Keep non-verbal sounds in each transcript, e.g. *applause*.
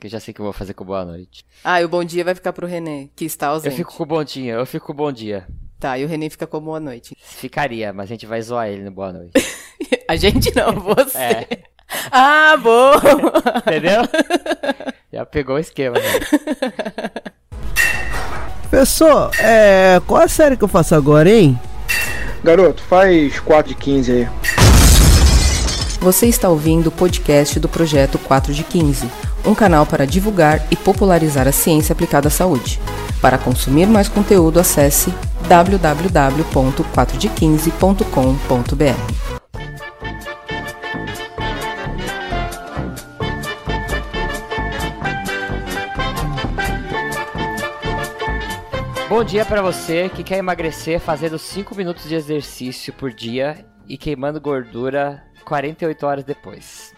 que eu já sei que eu vou fazer com boa noite. Ah, e o bom dia vai ficar pro René, que está ausente. Eu fico com o bom dia, eu fico com o bom dia. Tá, e o René fica com boa noite. Ficaria, mas a gente vai zoar ele no boa noite. *laughs* a gente não, você. É. Ah, bom! *laughs* Entendeu? Já pegou o esquema, né? Pessoal, é. Qual a série que eu faço agora, hein? Garoto, faz 4 de 15 aí. Você está ouvindo o podcast do projeto 4 de 15, um canal para divulgar e popularizar a ciência aplicada à saúde. Para consumir mais conteúdo, acesse www.4de15.com.br. Bom dia para você que quer emagrecer fazendo 5 minutos de exercício por dia e queimando gordura 48 horas depois.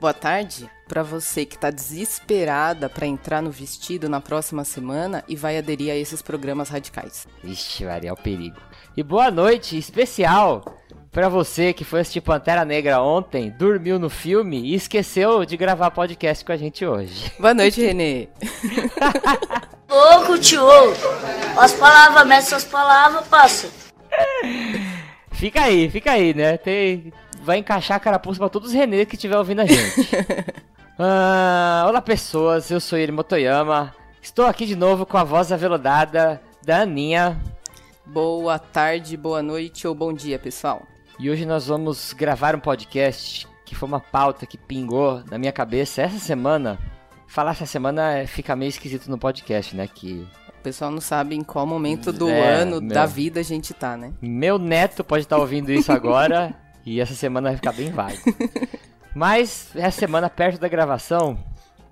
Boa tarde para você que está desesperada para entrar no vestido na próxima semana e vai aderir a esses programas radicais. Vixe, Maria, é o perigo. E boa noite especial para você que foi assistir Pantera Negra ontem, dormiu no filme e esqueceu de gravar podcast com a gente hoje. Boa noite, Renê. *laughs* Louco, tio. As palavras, mete as palavras, passa. Fica aí, fica aí, né? Tem, vai encaixar a carapuça pra todos os Renê que estiver ouvindo a gente. *laughs* ah, olá, pessoas. Eu sou Iri Motoyama. Estou aqui de novo com a voz aveludada da Aninha. Boa tarde, boa noite ou bom dia, pessoal. E hoje nós vamos gravar um podcast que foi uma pauta que pingou na minha cabeça essa semana Falar essa semana é, fica meio esquisito no podcast, né? Que o pessoal não sabe em qual momento do é, ano, meu, da vida a gente tá, né? Meu neto pode estar tá ouvindo isso agora *laughs* e essa semana vai ficar bem vago. *laughs* Mas essa semana, perto da gravação,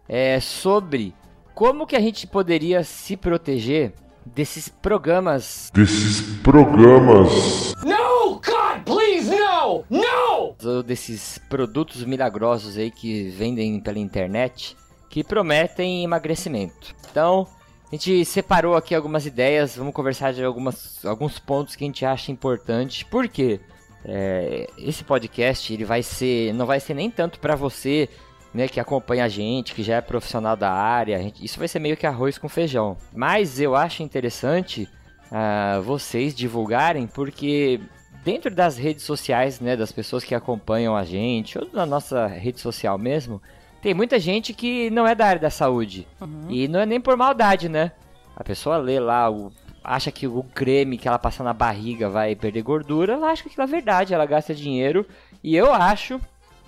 é sobre como que a gente poderia se proteger desses programas. Desses programas. No, God, please, no! No! Desses produtos milagrosos aí que vendem pela internet que prometem emagrecimento. Então, a gente separou aqui algumas ideias, vamos conversar de algumas, alguns pontos que a gente acha importante. Por quê? É, esse podcast ele vai ser, não vai ser nem tanto para você né, que acompanha a gente, que já é profissional da área, gente, isso vai ser meio que arroz com feijão. Mas eu acho interessante uh, vocês divulgarem, porque dentro das redes sociais, né, das pessoas que acompanham a gente, ou na nossa rede social mesmo, tem muita gente que não é da área da saúde. Uhum. E não é nem por maldade, né? A pessoa lê lá, o, acha que o creme que ela passa na barriga vai perder gordura, ela acha que aquilo é verdade, ela gasta dinheiro. E eu acho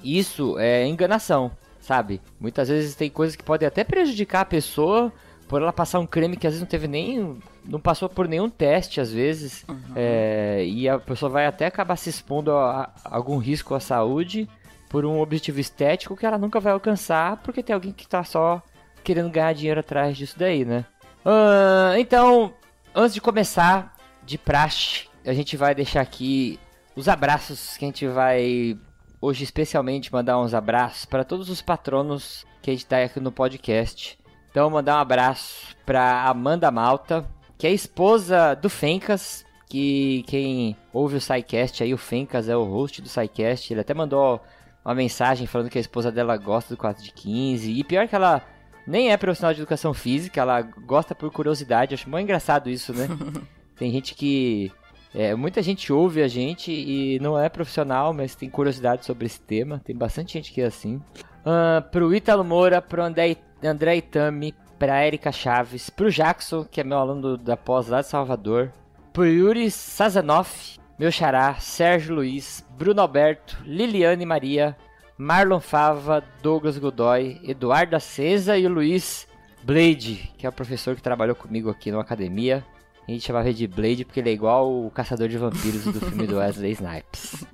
isso é enganação, sabe? Muitas vezes tem coisas que podem até prejudicar a pessoa por ela passar um creme que às vezes não teve nem. não passou por nenhum teste, às vezes. Uhum. É, e a pessoa vai até acabar se expondo a, a algum risco à saúde por um objetivo estético que ela nunca vai alcançar, porque tem alguém que tá só querendo ganhar dinheiro atrás disso daí, né? Uh, então, antes de começar, de praxe, a gente vai deixar aqui os abraços que a gente vai hoje especialmente mandar uns abraços para todos os patronos que a gente tá aqui no podcast. Então, mandar um abraço para Amanda Malta, que é esposa do Fencas, que quem ouve o SciCast aí, o Fencas é o host do SciCast, ele até mandou uma mensagem falando que a esposa dela gosta do 4 de 15. E pior que ela nem é profissional de educação física, ela gosta por curiosidade. Acho muito engraçado isso, né? *laughs* tem gente que. É, muita gente ouve a gente e não é profissional, mas tem curiosidade sobre esse tema. Tem bastante gente que é assim. Uh, pro Ítalo Moura, pro André, André Itami, pra Erika Chaves, pro Jackson, que é meu aluno da pós lá de Salvador, pro Yuri Sazanoff, meu xará, Sérgio Luiz, Bruno Alberto, Liliane Maria, Marlon Fava, Douglas Godoy, Eduardo Acesa e o Luiz Blade, que é o professor que trabalhou comigo aqui na academia. A gente chamava ele de Blade porque ele é igual o caçador de vampiros do filme do Wesley *laughs* Snipes.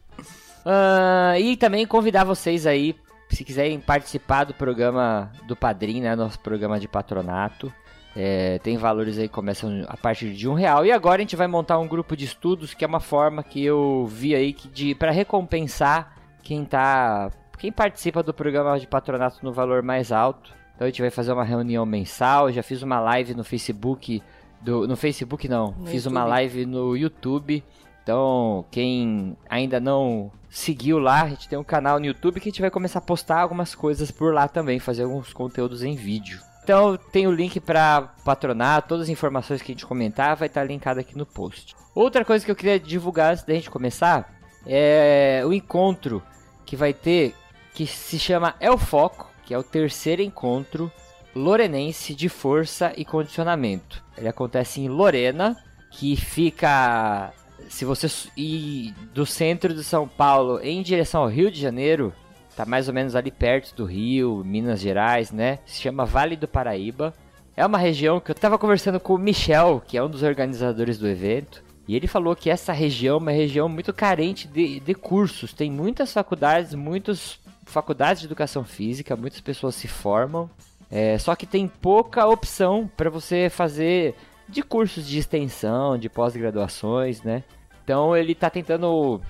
Uh, e também convidar vocês aí, se quiserem participar do programa do Padrim, né, nosso programa de patronato. É, tem valores aí que começam a partir de um real. E agora a gente vai montar um grupo de estudos, que é uma forma que eu vi aí que de para recompensar quem tá. Quem participa do programa de patronato no valor mais alto. Então a gente vai fazer uma reunião mensal. Já fiz uma live no Facebook. Do, no Facebook não, no fiz YouTube. uma live no YouTube. Então, quem ainda não seguiu lá, a gente tem um canal no YouTube que a gente vai começar a postar algumas coisas por lá também, fazer alguns conteúdos em vídeo. Então, tem o link para patronar, todas as informações que a gente comentar vai estar linkado aqui no post. Outra coisa que eu queria divulgar antes da gente começar é o encontro que vai ter, que se chama o Foco, que é o terceiro encontro lorenense de força e condicionamento. Ele acontece em Lorena, que fica se você ir do centro de São Paulo em direção ao Rio de Janeiro, tá mais ou menos ali perto do Rio, Minas Gerais, né? Se chama Vale do Paraíba. É uma região que eu tava conversando com o Michel, que é um dos organizadores do evento, e ele falou que essa região é uma região muito carente de, de cursos. Tem muitas faculdades, muitas faculdades de educação física, muitas pessoas se formam, é, só que tem pouca opção para você fazer de cursos de extensão, de pós-graduações, né? Então ele está tentando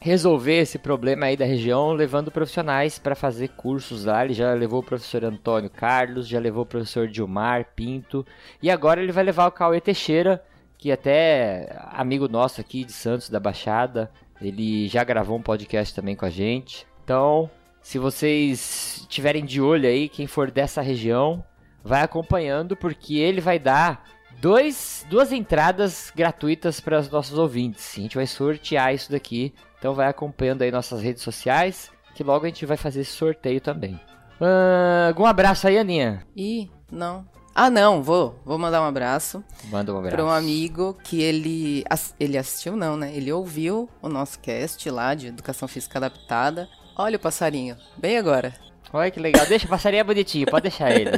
resolver esse problema aí da região, levando profissionais para fazer cursos lá. Ele já levou o professor Antônio Carlos, já levou o professor Dilmar Pinto, e agora ele vai levar o Cauê Teixeira, que até amigo nosso aqui de Santos da Baixada, ele já gravou um podcast também com a gente. Então, se vocês tiverem de olho aí, quem for dessa região, vai acompanhando, porque ele vai dar dois, duas entradas gratuitas para os nossos ouvintes. A gente vai sortear isso daqui. Então vai acompanhando aí nossas redes sociais, que logo a gente vai fazer esse sorteio também. Uh, algum abraço aí, Aninha? Ih, não. Ah, não, vou. Vou mandar um abraço. Manda um abraço. Para um amigo que ele, ele assistiu, não, né? Ele ouviu o nosso cast lá de Educação Física Adaptada. Olha o passarinho, bem agora. Olha que legal. Deixa o passarinho é bonitinho, pode deixar ele.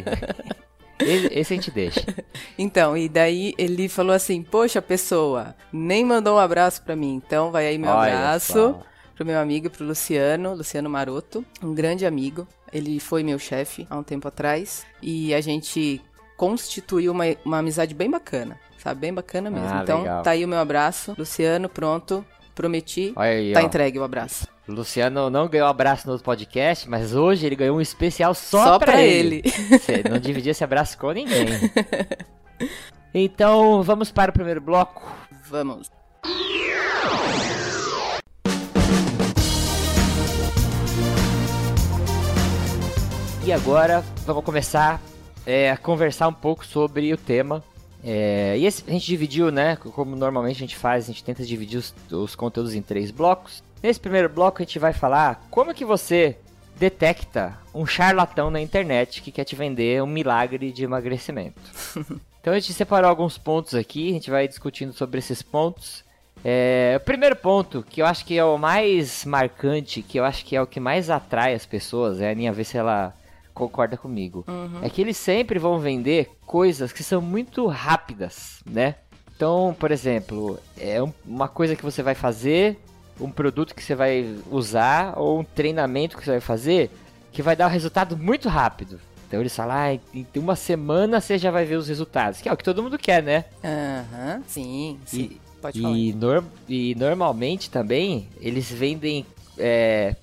Esse a gente deixa. *laughs* Então, e daí ele falou assim: Poxa, pessoa, nem mandou um abraço para mim. Então, vai aí meu Olha abraço só. pro meu amigo, pro Luciano, Luciano Maroto, um grande amigo. Ele foi meu chefe há um tempo atrás. E a gente constituiu uma, uma amizade bem bacana, sabe? Bem bacana mesmo. Ah, então, legal. tá aí o meu abraço. Luciano, pronto. Prometi. Aí, tá ó. entregue o abraço. Luciano não ganhou abraço no podcast, mas hoje ele ganhou um especial só, só pra, pra ele. ele. Você não dividia esse abraço com ninguém. *laughs* Então, vamos para o primeiro bloco? Vamos. E agora, vamos começar é, a conversar um pouco sobre o tema é, e esse, a gente dividiu, né? Como normalmente a gente faz, a gente tenta dividir os, os, conteúdos em três blocos. Nesse primeiro bloco a gente vai falar como que você detecta um charlatão na internet que quer te vender um milagre de emagrecimento. *laughs* então a gente separou alguns pontos aqui, a gente vai discutindo sobre esses pontos. É, o primeiro ponto, que eu acho que é o mais marcante, que eu acho que é o que mais atrai as pessoas, é a Aninha ver se ela concorda comigo. Uhum. É que eles sempre vão vender coisas que são muito rápidas, né? Então, por exemplo, é uma coisa que você vai fazer, um produto que você vai usar, ou um treinamento que você vai fazer, que vai dar um resultado muito rápido. Então eles falam, ah, em uma semana você já vai ver os resultados, que é o que todo mundo quer, né? Aham, uhum, sim, sim. E, Pode falar. E, nor e normalmente também eles vendem, é,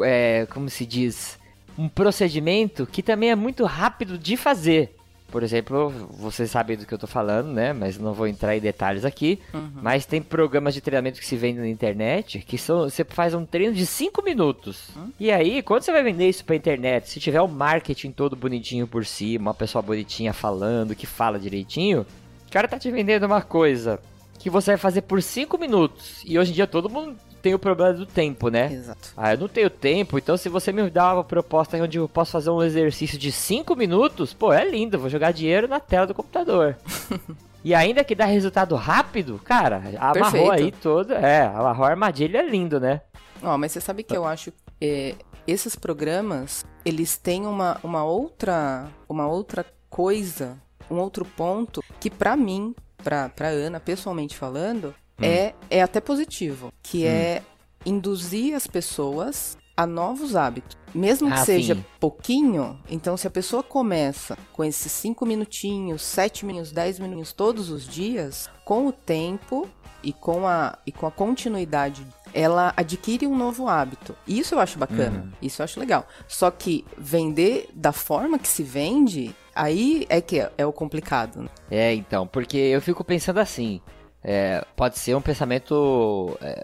é, como se diz, um procedimento que também é muito rápido de fazer. Por exemplo, vocês sabem do que eu tô falando, né? Mas não vou entrar em detalhes aqui. Uhum. Mas tem programas de treinamento que se vendem na internet que são, você faz um treino de 5 minutos. Uhum. E aí, quando você vai vender isso pra internet, se tiver o um marketing todo bonitinho por cima, uma pessoa bonitinha falando, que fala direitinho, o cara tá te vendendo uma coisa que você vai fazer por 5 minutos. E hoje em dia todo mundo tem o problema do tempo, né? Exato. Ah, eu não tenho tempo, então se você me dá uma proposta onde eu posso fazer um exercício de 5 minutos, pô, é lindo, vou jogar dinheiro na tela do computador. *laughs* e ainda que dá resultado rápido, cara, amarrou Perfeito. aí todo, é, amarrou a armadilha é lindo, né? Ó, oh, mas você sabe que eu acho é, esses programas, eles têm uma, uma outra uma outra coisa, um outro ponto que para mim, pra, pra Ana, pessoalmente falando, hum. é, é até positivo, que hum. é induzir as pessoas a novos hábitos. Mesmo que ah, seja sim. pouquinho, então se a pessoa começa com esses 5 minutinhos, 7 minutos, 10 minutos todos os dias, com o tempo e com a, e com a continuidade, ela adquire um novo hábito. Isso eu acho bacana, uhum. isso eu acho legal. Só que vender da forma que se vende, aí é que é, é o complicado. Né? É, então, porque eu fico pensando assim, É, pode ser um pensamento é,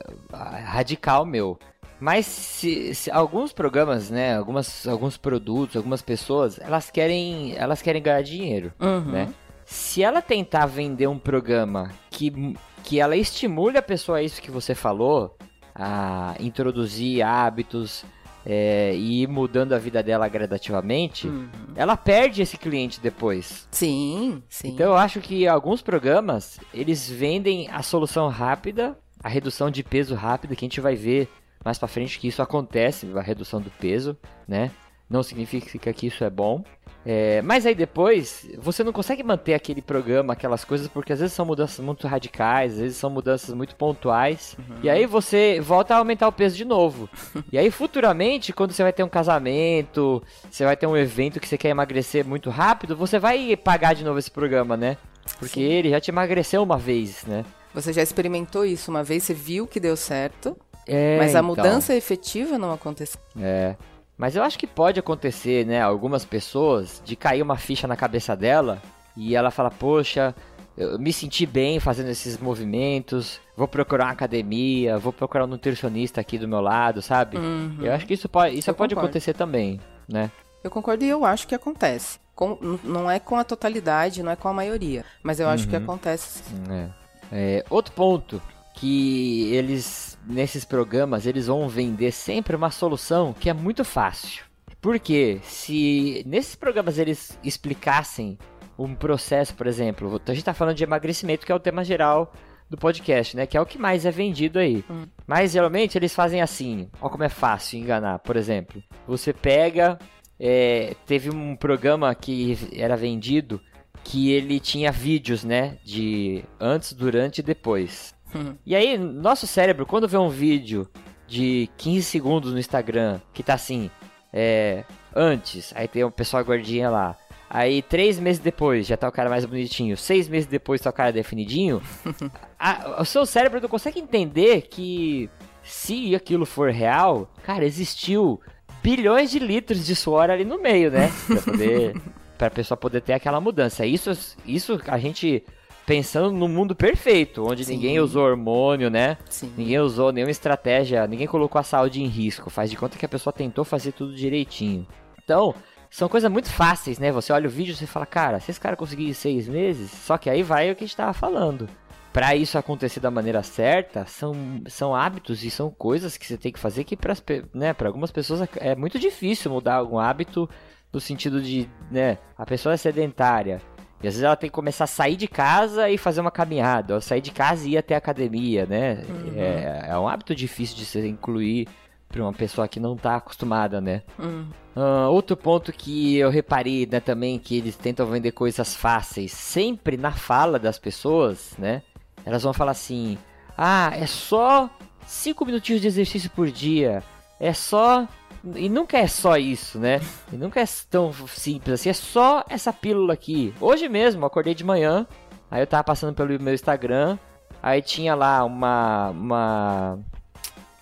radical meu. Mas se, se alguns programas, né, algumas, alguns produtos, algumas pessoas, elas querem, elas querem ganhar dinheiro, Uhum. né? Se ela tentar vender um programa que, que ela estimule a pessoa a isso que você falou, a introduzir hábitos é, e ir mudando a vida dela gradativamente, Uhum. ela perde esse cliente depois. Sim, sim. Então eu acho que alguns programas, eles vendem a solução rápida, a redução de peso rápida, que a gente vai ver mais pra frente que isso acontece, a redução do peso, né? Não significa que isso é bom. É, mas aí depois, você não consegue manter aquele programa, aquelas coisas, porque às vezes são mudanças muito radicais, às vezes são mudanças muito pontuais. E aí você volta a aumentar o peso de novo. *laughs* e aí futuramente, quando você vai ter um casamento, você vai ter um evento que você quer emagrecer muito rápido, você vai pagar de novo esse programa, né? Porque Sim. ele já te emagreceu uma vez, né? Você já experimentou isso uma vez, você viu que deu certo, É, mas a então. mudança efetiva não aconteceu. É. Mas eu acho que pode acontecer, né? Algumas pessoas de cair uma ficha na cabeça dela e ela fala, poxa, eu me senti bem fazendo esses movimentos, vou procurar uma academia, vou procurar um nutricionista aqui do meu lado, sabe? Eu acho que isso pode, isso Eu pode concordo. acontecer também, né? Eu concordo e eu acho que acontece. Com- não é com a totalidade, não é com a maioria, mas eu acho que acontece. sim. É. É, outro ponto que eles nesses programas eles vão vender sempre uma solução que é muito fácil. Porque se nesses programas eles explicassem um processo, por exemplo, a gente tá falando de emagrecimento, que é o tema geral do podcast, né? Que é o que mais é vendido aí. Mas geralmente eles fazem assim, ó como é fácil enganar. Por exemplo, você pega, é, teve um programa que era vendido que ele tinha vídeos, né? De antes, durante e depois. Uhum. *laughs* E aí, nosso cérebro, quando vê um vídeo de 15 segundos no Instagram, que tá assim, é. Antes, aí tem o pessoal gordinha lá. Aí, três meses depois, já tá o cara mais bonitinho. Seis meses depois, tá o cara definidinho. *laughs* a- o seu cérebro não consegue entender que se aquilo for real, cara, existiu bilhões de litros de suor ali no meio, né? Pra poder. *laughs* pra pessoa poder ter aquela mudança. Isso, isso a gente pensando no mundo perfeito, onde Sim. ninguém usou hormônio, né? Sim. Ninguém usou nenhuma estratégia, ninguém colocou a saúde em risco. Faz de conta que a pessoa tentou fazer tudo direitinho. Então, são coisas muito fáceis, né? Você olha o vídeo e fala, cara, se esse cara conseguir em seis meses, só que aí vai o que a gente tava falando. Pra isso acontecer da maneira certa, são, são hábitos e são coisas que você tem que fazer que para né, pra algumas pessoas é muito difícil mudar algum hábito no sentido de, né, a pessoa é sedentária. E às vezes ela tem que começar a sair de casa e fazer uma caminhada, ou sair de casa e ir até a academia, né? É, é um hábito difícil de se incluir para uma pessoa que não tá acostumada, né? Hum. Ah, outro ponto que eu reparei né, também que eles tentam vender coisas fáceis sempre na fala das pessoas, né? Elas vão falar assim: ah, é só 5 minutinhos de exercício por dia, é só. E nunca é só isso, né? E nunca é tão simples assim, é só essa pílula aqui. Hoje mesmo, eu acordei de manhã, aí eu tava passando pelo meu Instagram, aí tinha lá uma. uma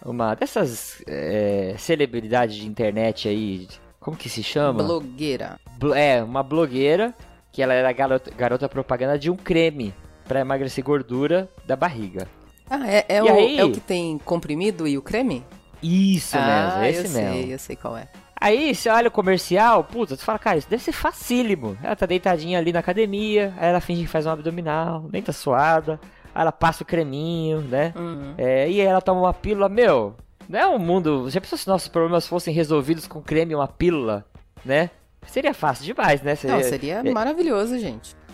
uma dessas é, celebridades de internet aí, como que se chama? Blogueira. Blo- É, uma blogueira que ela era garota, garota propaganda de um creme pra emagrecer gordura da barriga. Ah, é, é, o, aí? é o que tem comprimido e o creme? Isso ah, mesmo, esse eu mesmo. sei, eu sei qual é. Aí você olha o comercial, puta, tu fala, cara, isso deve ser facílimo. Ela tá deitadinha ali na academia, aí ela finge que faz um abdominal, nem tá suada, aí ela passa o creminho, né? Uhum. É, e aí ela toma uma pílula, meu, não é um mundo. Já pensou se nossos problemas fossem resolvidos com creme e uma pílula, né? Seria fácil demais, né? Não, seria maravilhoso, gente. *laughs*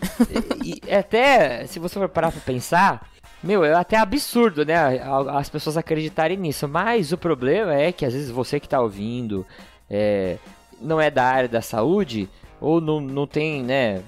E, e até, se você for parar pra pensar, meu, é até absurdo, né? As pessoas acreditarem nisso. Mas o problema é que às vezes você que tá ouvindo é, não é da área da saúde, ou não, não tem, né?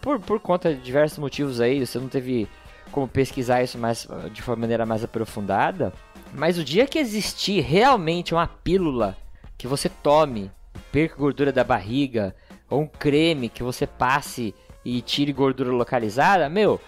Por, por conta de diversos motivos aí, você não teve como pesquisar isso mais, de uma maneira mais aprofundada. Mas o dia que existir realmente uma pílula que você tome, perca gordura da barriga, ou um creme que você passe e tire gordura localizada, meu,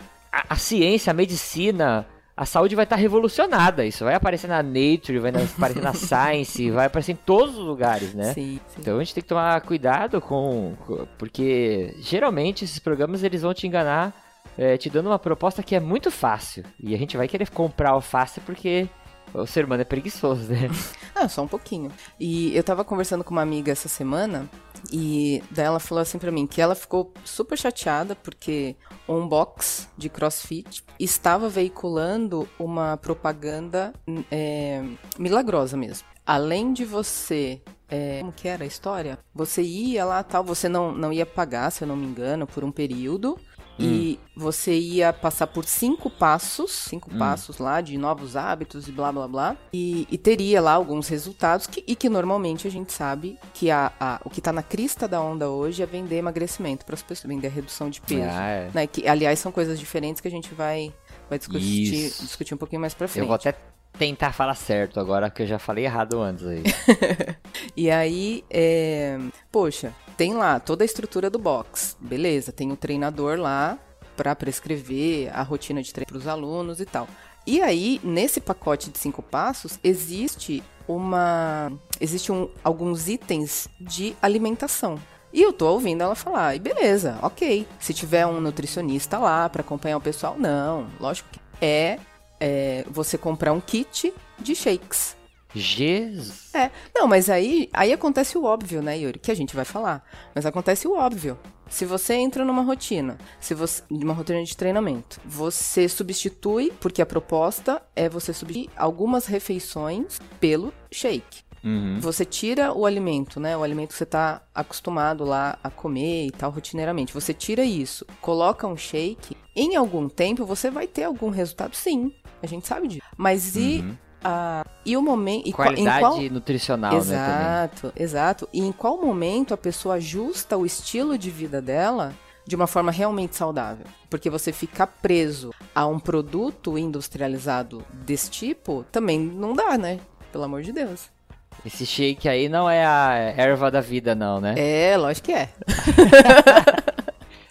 a, a ciência, a medicina, a saúde vai estar revolucionada. Isso vai aparecer na Nature, vai aparecer na *laughs* Science, vai aparecer em todos os lugares, né? Sim, sim. Então a gente tem que tomar cuidado com, com- porque geralmente esses programas eles vão te enganar é, te dando uma proposta que é muito fácil. E a gente vai querer comprar o fácil porque o ser humano é preguiçoso, né? *laughs* Ah, só um pouquinho. E eu tava conversando com uma amiga essa semana e daí ela falou assim pra mim que ela ficou super chateada porque um box de CrossFit estava veiculando uma propaganda é, milagrosa mesmo. Além de você é, como que era a história? Você ia lá, tal, você não, não ia pagar, se eu não me engano, por um período. E você ia passar por cinco passos, cinco passos lá de novos hábitos e blá blá blá. E, e teria lá alguns resultados que, e que normalmente a gente sabe que a, a- o que tá na crista da onda hoje é vender emagrecimento para as pessoas, vender redução de peso. Ah, é. né? Que, aliás, são coisas diferentes que a gente vai, vai discutir, Isso. discutir um pouquinho mais pra frente. Eu vou até tentar falar certo agora, que eu já falei errado antes aí. *laughs* E aí, é, poxa, tem lá toda a estrutura do box, beleza? Tem o treinador lá para prescrever a rotina de treino para os alunos e tal. E aí, nesse pacote de cinco passos, existe uma, existe um, alguns itens de alimentação. E eu tô ouvindo ela falar, e beleza, ok. Se tiver um nutricionista lá para acompanhar o pessoal, não, lógico que é, é você comprar um kit de shakes. Jesus. É, não, mas aí, aí acontece o óbvio, né, Yuri? Que a gente vai falar. Mas acontece o óbvio. Se você entra numa rotina, se você numa rotina de treinamento, você substitui, porque a proposta é você substituir algumas refeições pelo shake. Uhum. Você tira o alimento, né? O alimento que você tá acostumado lá a comer e tal rotineiramente. Você tira isso, coloca um shake. Em algum tempo você vai ter algum resultado, sim. A gente sabe disso. Mas e a e o momento qual- Qualidade qual nutricional, né, também. Exato, exato. E em qual momento a pessoa ajusta o estilo de vida dela de uma forma realmente saudável? Porque você ficar preso a um produto industrializado desse tipo também não dá, né? Pelo amor de Deus. Esse shake aí não é a erva da vida, não, né? É, lógico que é. *laughs*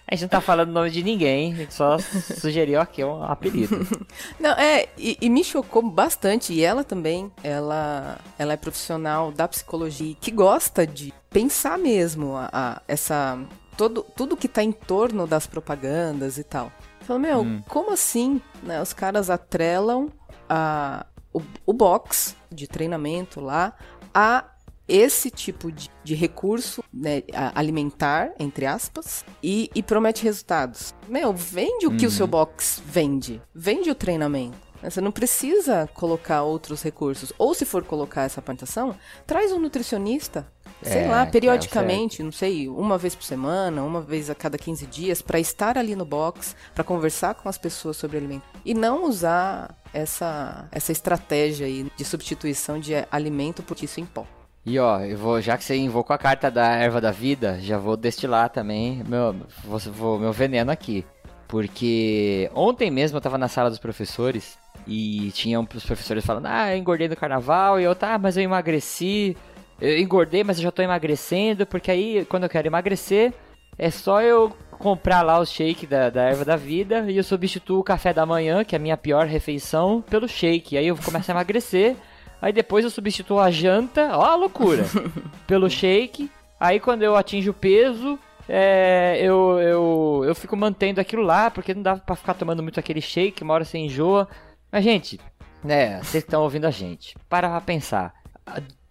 A gente não tá falando o nome de ninguém, a gente só sugeriu aqui um apelido. *laughs* Não, é, e, e me chocou bastante, e ela também, ela, ela é profissional da psicologia que gosta de pensar mesmo a, a- essa todo, tudo que tá em torno das propagandas e tal. Falou, meu, como assim, né, os caras atrelam a, o, o box de treinamento lá a esse tipo de, de recurso né, alimentar, entre aspas, e, e promete resultados. Meu, vende o que o seu box vende. Vende o treinamento. né? Você não precisa colocar outros recursos. Ou se for colocar essa plantação, traz um nutricionista. Sei É, lá, o periodicamente, não sei, uma vez por semana, uma vez a cada 15 dias, para estar ali no box, para conversar com as pessoas sobre alimento. E não usar essa, essa estratégia aí de substituição de alimento por isso em pó. E ó, eu vou, já que você invocou a carta da erva da vida, já vou destilar também meu, vou, vou- meu veneno aqui. Porque ontem mesmo eu tava na sala dos professores e tinham os professores falando, ah, eu engordei no carnaval, e eu, tá, mas eu emagreci, eu engordei, mas eu já tô emagrecendo, porque aí quando eu quero emagrecer, é só eu comprar lá o shake da, da erva da vida e eu substituo o café da manhã, que é a minha pior refeição, pelo shake. Aí eu começo a emagrecer. Aí depois eu substituo a janta, ó a loucura, *laughs* pelo shake. Aí quando eu atinjo o peso, é, eu, eu, eu fico mantendo aquilo lá, porque não dá pra ficar tomando muito aquele shake, uma hora você enjoa. Mas, gente, né, vocês que estão ouvindo a gente, para pra pensar.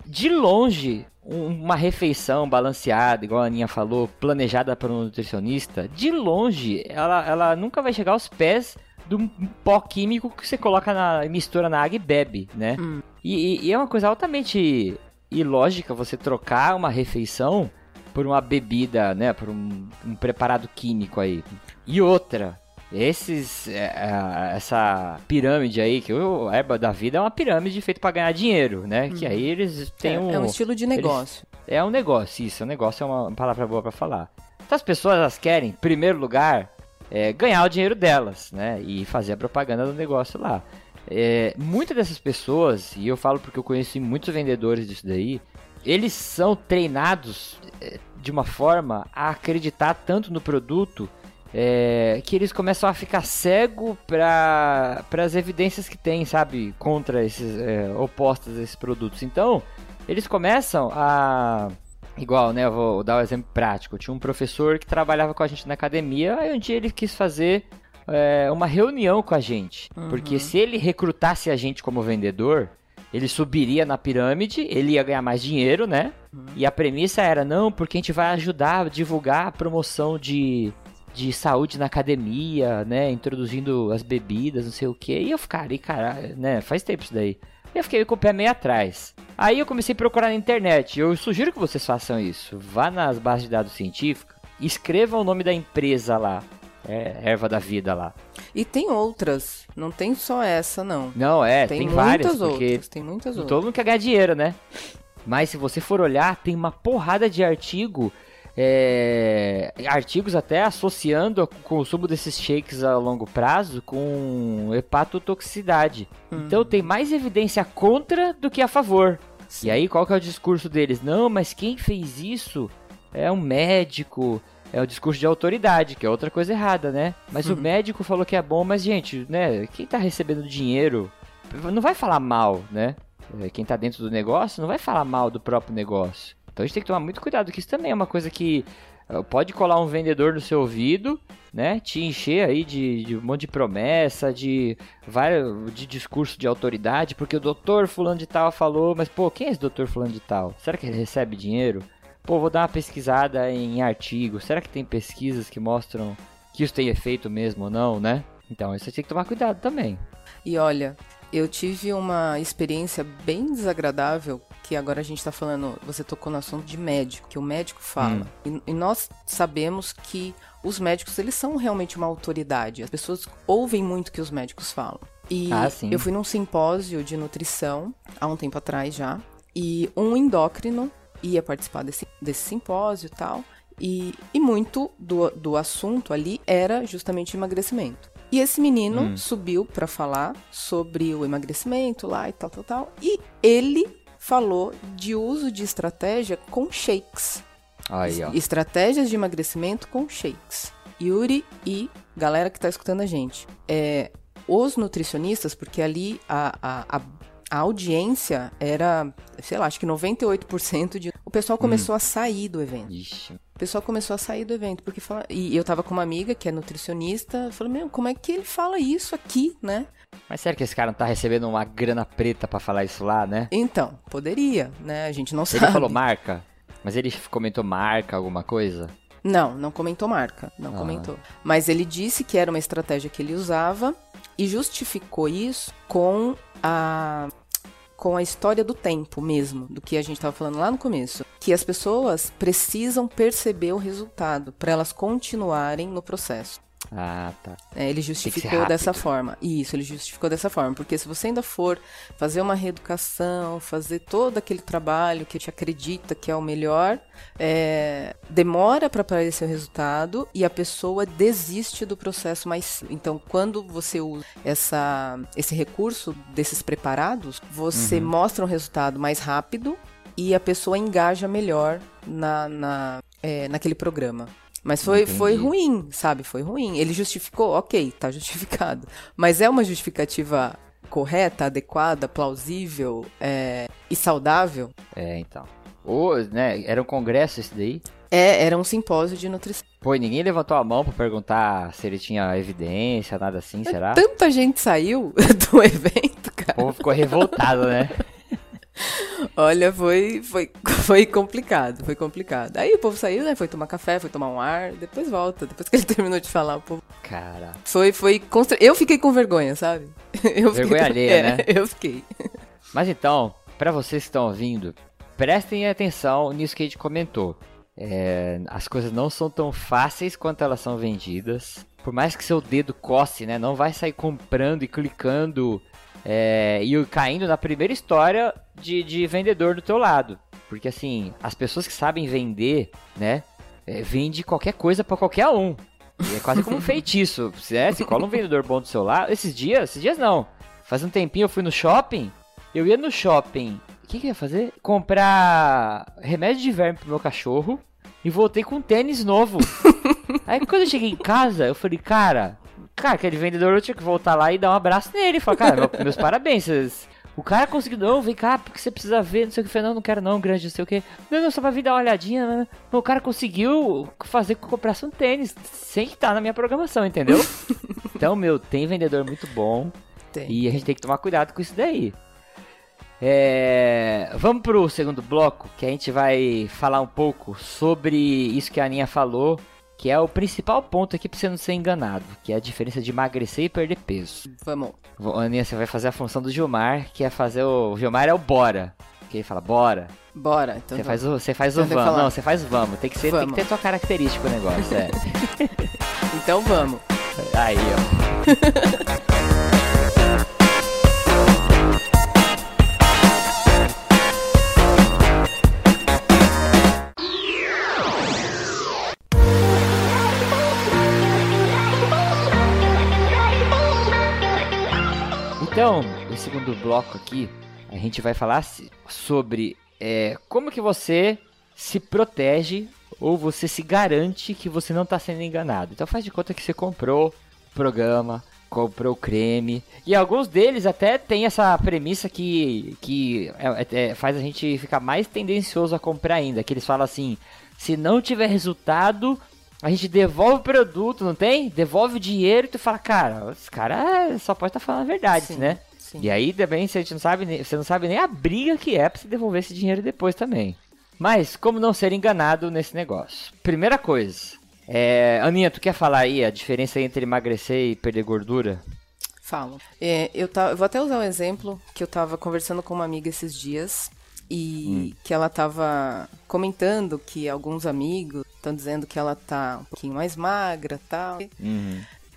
De longe, um- uma refeição balanceada, igual a Aninha falou, planejada por um nutricionista, de longe, ela, ela nunca vai chegar aos pés do pó químico que você coloca na mistura na água e bebe, né? E, e- e é uma coisa altamente ilógica você trocar uma refeição por uma bebida, né? Por um, um preparado químico aí. E outra, esses, é, é, essa pirâmide aí, que o Erba da Vida é uma pirâmide feita para ganhar dinheiro, né? Que aí eles têm é, um... é um estilo de negócio. É um negócio, isso. Um negócio é uma palavra boa pra falar. Então as pessoas elas querem, em primeiro lugar, é, ganhar o dinheiro delas, né? E fazer a propaganda do negócio lá. É, muitas dessas pessoas, e eu falo porque eu conheci muitos vendedores disso daí, eles são treinados é, de uma forma a acreditar tanto no produto é, que eles começam a ficar cego para as evidências que tem, sabe, contra esses é, opostas a esses produtos. Então, eles começam a igual, né, eu vou dar um exemplo prático. Tinha um professor que trabalhava com a gente na academia, aí um dia ele quis fazer é, uma reunião com a gente. Uhum. Porque se ele recrutasse a gente como vendedor, ele subiria na pirâmide, ele ia ganhar mais dinheiro, né? Uhum. E a premissa era, não, porque a gente vai ajudar a divulgar a promoção de, de saúde na academia, né? Introduzindo as bebidas, não sei o que. E eu ficaria, cara, né? Faz tempo isso daí. Eu fiquei com o pé meio atrás. Aí eu comecei a procurar na internet. Eu sugiro que vocês façam isso. Vá nas bases de dados científicas, escreva o nome da empresa lá. É, erva da vida lá. E tem outras, não tem só essa, não. Não, é, tem, tem, várias, outras, tem muitas outras. todo mundo quer ganhar dinheiro, né? Mas se você for olhar, tem uma porrada de artigo, é, artigos até associando o consumo desses shakes a longo prazo com hepatotoxicidade. Então tem mais evidência contra do que a favor. E aí qual que é o discurso deles? Não, mas quem fez isso é um médico, é o discurso de autoridade, que é outra coisa errada, né? Mas o médico falou que é bom, mas gente, né, quem tá recebendo dinheiro não vai falar mal, né? É, Quem tá dentro do negócio não vai falar mal do próprio negócio. Então a gente tem que tomar muito cuidado, que isso também é uma coisa que ah, pode colar um vendedor no seu ouvido, né? Te encher aí de, de um monte de promessa, de vários de discurso de autoridade, porque o doutor fulano de tal falou, mas pô, quem é esse doutor fulano de tal? Será que ele recebe dinheiro? Pô, vou dar uma pesquisada em artigos. Será que tem pesquisas que mostram que isso tem efeito mesmo ou não, né? Então, isso tem que tomar cuidado também. E olha, eu tive uma experiência bem desagradável, que agora a gente tá falando, você tocou no assunto de médico, que o médico fala. E, e nós sabemos que os médicos, eles são realmente uma autoridade. As pessoas ouvem muito o que os médicos falam. E Ah, sim. eu fui num simpósio de nutrição, há um tempo atrás já, e um endócrino ia participar desse, desse simpósio e tal. E, e muito do, do assunto ali era justamente emagrecimento. E esse menino subiu para falar sobre o emagrecimento lá e tal, tal, tal. E ele falou de uso de estratégia com shakes. Aí, ó. Estratégias de emagrecimento com shakes. Yuri e galera que tá escutando a gente. É, os nutricionistas, porque ali a, a, a, a audiência era, sei lá, acho que 98% de. O pessoal começou a sair do evento. Ixi. O pessoal começou a sair do evento, porque fala... E eu tava com uma amiga que é nutricionista, falou, meu, como é que ele fala isso aqui, né? Mas será que esse cara não tá recebendo uma grana preta pra falar isso lá, né? Então, poderia, né? A gente não Ele sabe. falou marca, mas ele comentou marca, alguma coisa? Não, não comentou marca, não Ah. comentou. Mas ele disse que era uma estratégia que ele usava e justificou isso com a com a história do tempo mesmo, do que a gente estava falando lá no começo, que as pessoas precisam perceber o resultado para elas continuarem no processo. Ah, tá. É, ele justificou dessa forma. Isso, ele justificou dessa forma. Porque se você ainda for fazer uma reeducação, fazer todo aquele trabalho que te acredita que é o melhor, é, demora para aparecer o resultado e a pessoa desiste do processo mais. Então, quando você usa essa, esse recurso desses preparados, você Uhum. mostra um resultado mais rápido e a pessoa engaja melhor na, na, é, naquele programa. Mas foi, foi ruim, sabe? Foi ruim. Ele justificou, ok, tá justificado. Mas é uma justificativa correta, adequada, plausível é, e saudável? É, então. Ô, né, era um congresso esse daí? É, era um simpósio de nutrição. Pô, e ninguém levantou a mão pra perguntar se ele tinha evidência, nada assim, será? Tanta gente saiu *laughs* do evento, O cara. povo ficou revoltado, né? *laughs* Olha, foi, foi, *laughs* foi complicado, foi complicado. Aí o povo saiu, né? Foi tomar café, foi tomar um ar, depois volta. Depois que ele *laughs* terminou de falar, o povo. Cara. Foi, foi. constra- Eu fiquei com vergonha, sabe? *laughs* Eu fiquei- Vergonha alheia, é, né? Eu fiquei. Mas então, pra vocês que estão ouvindo, prestem atenção nisso que a gente comentou. É, as coisas não são tão fáceis quanto elas são vendidas. Por mais que seu dedo coce, né? Não vai sair comprando e clicando é, e caindo na primeira história de, de vendedor do teu lado. Porque assim, as pessoas que sabem vender, né? É, vende qualquer coisa pra qualquer um. E é quase como um *laughs* feitiço. né? Se cola um vendedor bom do seu lado. Esses dias, esses dias não. Faz um tempinho eu fui no shopping. Eu ia no shopping. O que, que eu ia fazer? Comprar remédio de verme pro meu cachorro. E voltei com um tênis novo. *laughs* Aí quando eu cheguei em casa, eu falei, cara, cara, aquele vendedor eu tinha que voltar lá e dar um abraço nele. Falar, cara, meu- meus parabéns. vocês- O cara conseguiu, não, vem cá, porque você precisa ver, não sei o que. Eu falei, não, não quero não, grande, não sei o que. Não, não, só pra vir dar uma olhadinha. né? O cara conseguiu fazer com que eu comprasse um tênis, sem estar na minha programação, entendeu? *laughs* Então, meu, tem vendedor muito bom Tem. e a gente tem que tomar cuidado com isso daí. É, Vamos pro segundo bloco, que a gente vai falar um pouco sobre isso que a Aninha falou, que é o principal ponto aqui pra você não ser enganado, que é a diferença de emagrecer e perder peso. Vamos. Aninha, você vai fazer a função do Gilmar, que é fazer o... O Gilmar é o bora. Que ele fala, bora. Bora. Então Você vamos. faz o, você faz o Então que vamos. Não, você faz vamos. Tem que, ser, tem que Vamos. ter tua característica o negócio, é. *laughs* Então vamos. Aí, ó. *laughs* Então, o segundo bloco aqui, a gente vai falar sobre é, como que você se protege ou você se garante que você não está sendo enganado. Então faz de conta que você comprou o programa, comprou o creme, e alguns deles até tem essa premissa que, que é- é- faz a gente ficar mais tendencioso a comprar ainda, que eles falam assim, se não tiver resultado, a gente devolve o produto, não tem? Devolve o dinheiro e tu fala, cara, esse cara só pode estar falando a verdade, Sim, né? sim. E aí também você não sabe, nem- você não sabe nem a briga que é pra você devolver esse dinheiro depois também. Mas como não ser enganado nesse negócio? Primeira coisa, é, Aninha, tu quer falar aí a diferença entre emagrecer e perder gordura? Falo. É, eu, tá, eu vou até usar um exemplo que eu tava conversando com uma amiga esses dias e que ela tava comentando que alguns amigos estão dizendo que ela tá um pouquinho mais magra tal.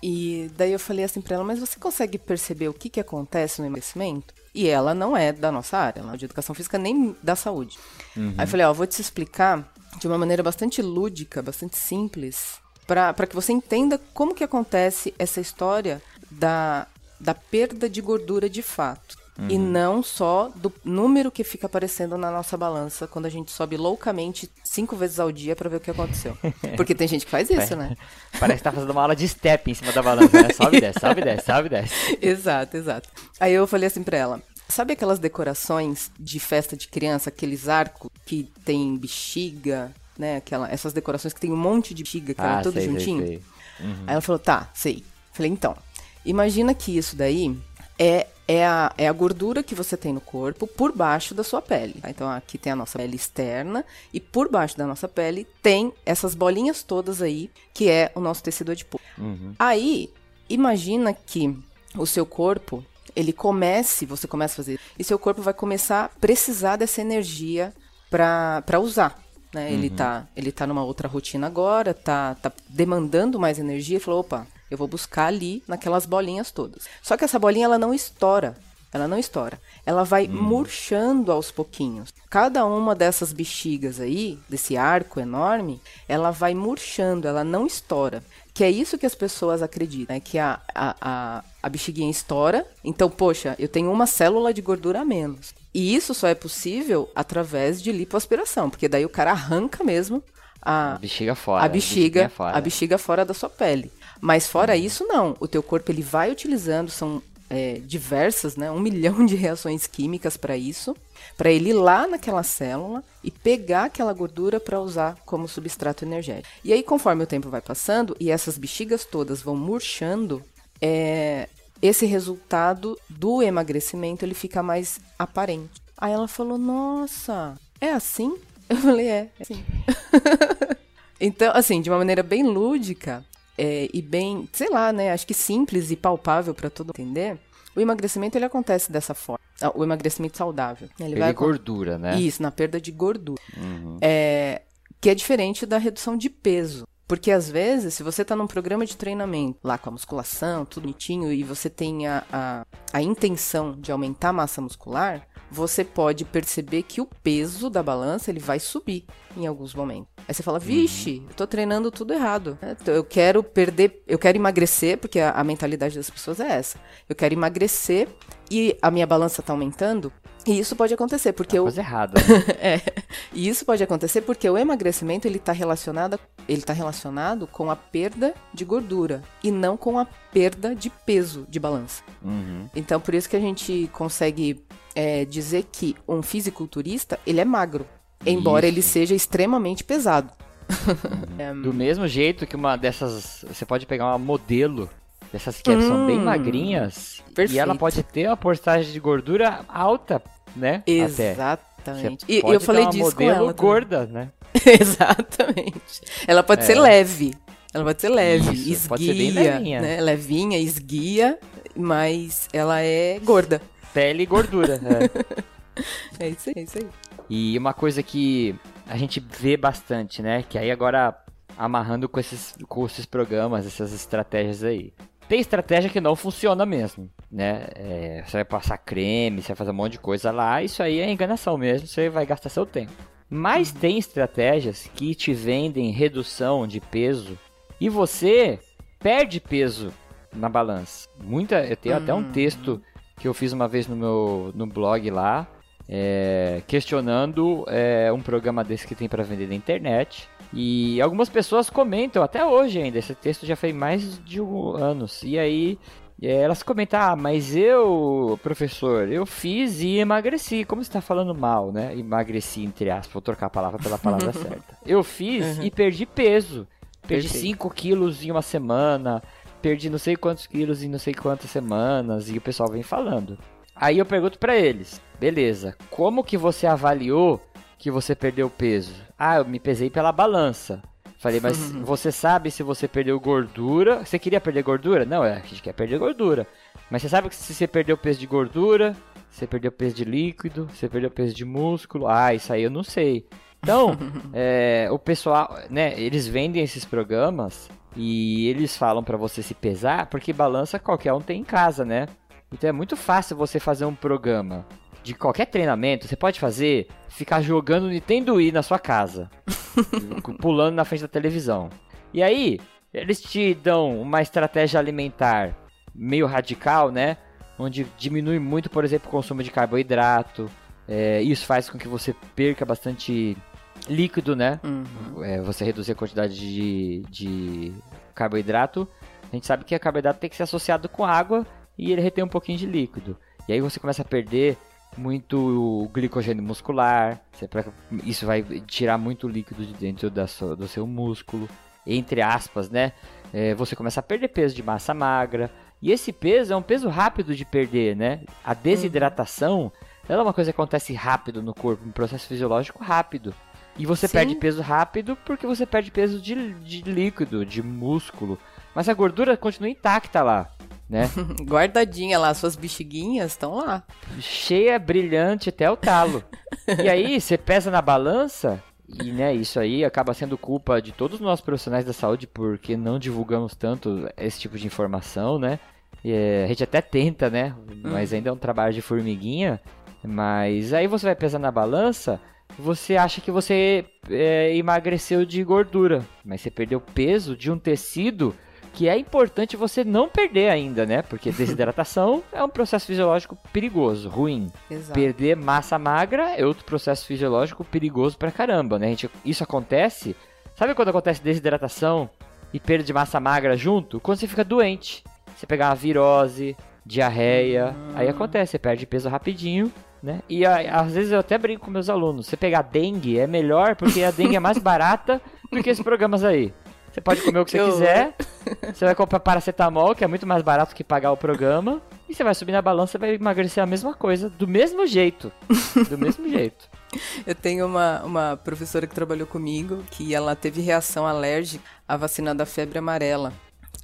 E daí eu falei assim pra ela, mas você consegue perceber o que, que acontece no emagrecimento? E ela não é da nossa área, ela é de educação física nem da saúde. Aí eu falei, ó, vou te explicar de uma maneira bastante lúdica, bastante simples, pra que você entenda como que acontece essa história da, da perda de gordura de fato. E não só do número que fica aparecendo na nossa balança quando a gente sobe loucamente cinco vezes ao dia pra ver o que aconteceu. *laughs* Porque tem gente que faz isso, né? Parece que tá fazendo uma aula de step em cima da balança, né? Sobe e desce, sobe e desce, sobe e desce. *laughs* exato, exato. Aí eu falei assim pra ela: sabe aquelas decorações de festa de criança, aqueles arcos que tem bexiga, né? Aquela, essas decorações que tem um monte de bexiga, que era tudo Ah, sei, sei, juntinho? sei. Aí ela falou: tá, sei. Falei: então, imagina que isso daí é. É a, é a gordura que você tem no corpo por baixo da sua pele. tá? Então aqui tem a nossa pele externa e por baixo da nossa pele tem essas bolinhas todas aí, que é o nosso tecido adiposo. Aí, imagina que o seu corpo, ele comece, você começa a fazer, e seu corpo vai começar a precisar dessa energia para usar. Né? Ele, tá, ele tá numa outra rotina agora, tá, tá demandando mais energia e falou, opa, eu vou buscar ali naquelas bolinhas todas. Só que essa bolinha ela não estoura. Ela não estoura. Ela vai murchando aos pouquinhos. Cada uma dessas bexigas aí, desse arco enorme, ela vai murchando, ela não estoura. Que é isso que as pessoas acreditam, né? Que a, a, a, a bexiguinha estoura. Então, poxa, eu tenho uma célula de gordura a menos. E isso só é possível através de lipoaspiração, porque daí o cara arranca mesmo a, A bexiga fora. a bexiga, bexiguinha fora. a bexiga fora da sua pele. Mas fora isso, não. O teu corpo ele vai utilizando, são é, diversas, né? Um *laughs* milhão de reações químicas para isso, para ele ir lá naquela célula e pegar aquela gordura para usar como substrato energético. E aí, conforme o tempo vai passando e essas bexigas todas vão murchando, é, esse resultado do emagrecimento ele fica mais aparente. Aí ela falou: Nossa, é assim? Eu falei: É, é assim. *laughs* Então, assim, de uma maneira bem lúdica é, e bem, sei lá, né? Acho que simples e palpável para todo entender. O emagrecimento ele acontece dessa forma. Ah, O emagrecimento saudável. Ele Perder acon- gordura, né? Isso, na perda de gordura. É, que é diferente da redução de peso. Porque às vezes, se você está num programa de treinamento, lá com a musculação, tudo bonitinho, e você tem a, a, a intenção de aumentar a massa muscular, você pode perceber que o peso da balança ele vai subir em alguns momentos. Aí você fala, vixe, eu tô treinando tudo errado. né? Eu quero perder, eu quero emagrecer, porque a, a mentalidade das pessoas é essa. Eu quero emagrecer e a minha balança tá aumentando. E isso pode acontecer, porque eu, Coisa errada. *laughs* né? é. E isso pode acontecer porque o emagrecimento ele está relacionado, ele tá relacionado com a perda de gordura e não com a perda de peso de balança. Uhum. Então, por isso que a gente consegue é, dizer que um fisiculturista ele é magro, embora ele seja extremamente pesado. *laughs* Do mesmo jeito que uma dessas. Você pode pegar uma modelo Dessas que são bem Hum, magrinhas. E perfeito. ela pode ter uma porcentagem de gordura alta, né? Exatamente. E eu falei uma disso com modelo ela. também. gorda, né? *laughs* Exatamente. Ela pode ser É. leve. Ela pode ser leve, Isso, esguia, pode ser bem levinha. né? Levinha, esguia, mas ela é gorda. Pele e gordura. é. *laughs* É isso aí, é isso aí. E uma coisa que a gente vê bastante, né? Que aí agora amarrando com esses, com esses programas, essas estratégias aí. Tem estratégia que não funciona mesmo, né? É, você vai passar creme, você vai fazer um monte de coisa lá, isso aí é enganação mesmo, você vai gastar seu tempo. Mas tem estratégias que te vendem redução de peso e você perde peso na balança. Muita, eu tenho até um texto que eu fiz uma vez no meu no blog lá, é, questionando é, um programa desse que tem para vender na internet. E algumas pessoas comentam até hoje ainda. Esse texto já fez mais de um anos. E aí é, elas comentam: Ah, mas eu, professor, eu fiz e emagreci. Como você está falando mal, né? Emagreci, entre aspas. Vou trocar a palavra pela palavra *laughs* certa. Eu fiz e perdi peso. Perdi Perfeito. 5 quilos em uma semana. Perdi não sei quantos quilos em não sei quantas semanas. E o pessoal vem falando. Aí eu pergunto pra eles: beleza, como que você avaliou que você perdeu peso? Ah, eu me pesei pela balança. Falei, mas você sabe se você perdeu gordura? Você queria perder gordura? Não, é, a gente quer perder gordura. Mas você sabe que se você perdeu peso de gordura, você perdeu peso de líquido, você perdeu peso de músculo? Ah, isso aí eu não sei. Então, *laughs* é, o pessoal, né, eles vendem esses programas e eles falam pra você se pesar, porque balança qualquer um tem em casa, né? Então é muito fácil você fazer um programa de qualquer treinamento. Você pode fazer, ficar jogando Nintendo Wii na sua casa, *laughs* pulando na frente da televisão. E aí, eles te dão uma estratégia alimentar meio radical, né? Onde diminui muito, por exemplo, o consumo de carboidrato. É, isso faz com que você perca bastante líquido, né? Uhum. é, você reduzir a quantidade de, de carboidrato, a gente sabe que o carboidrato tem que ser associado com água e ele retém um pouquinho de líquido. E aí você começa a perder muito glicogênio muscular, isso vai tirar muito líquido de dentro da sua- do seu músculo, entre aspas, né? É, você começa a perder peso de massa magra, e esse peso é um peso rápido de perder, né? A desidratação ela é uma coisa que acontece rápido no corpo, um processo fisiológico rápido. E você Sim. perde peso rápido porque você perde peso de, de líquido, de músculo. Mas a gordura continua intacta lá, né? *laughs* Guardadinha lá, suas bexiguinhas estão lá. Cheia, brilhante até o talo. E aí, você pesa na balança, e né, isso aí acaba sendo culpa de todos nós profissionais da saúde, porque não divulgamos tanto esse tipo de informação, né? É, a gente até tenta, né? Mas ainda é um trabalho de formiguinha. Mas aí você vai pesar na balança, você acha que você é, emagreceu de gordura, mas você perdeu peso de um tecido que é importante você não perder ainda, né? Porque desidratação *laughs* é um processo fisiológico perigoso, ruim. Exato. Perder massa magra é outro processo fisiológico perigoso pra caramba, né? A gente, isso acontece. Sabe quando acontece desidratação e perda de massa magra junto? Quando você fica doente. Você pegar uma virose, diarreia, aí acontece, você perde peso rapidinho, né? E a- às vezes eu até brinco com meus alunos, você pegar dengue é melhor porque a dengue é mais barata do que esses programas aí. Você pode comer o que você quiser, você vai comprar paracetamol, que é muito mais barato que pagar o programa, e você vai subir na balança e vai emagrecer a mesma coisa, do mesmo jeito. Do mesmo *laughs* jeito. Eu tenho uma, uma professora que trabalhou comigo que ela teve reação alérgica à vacina da febre amarela.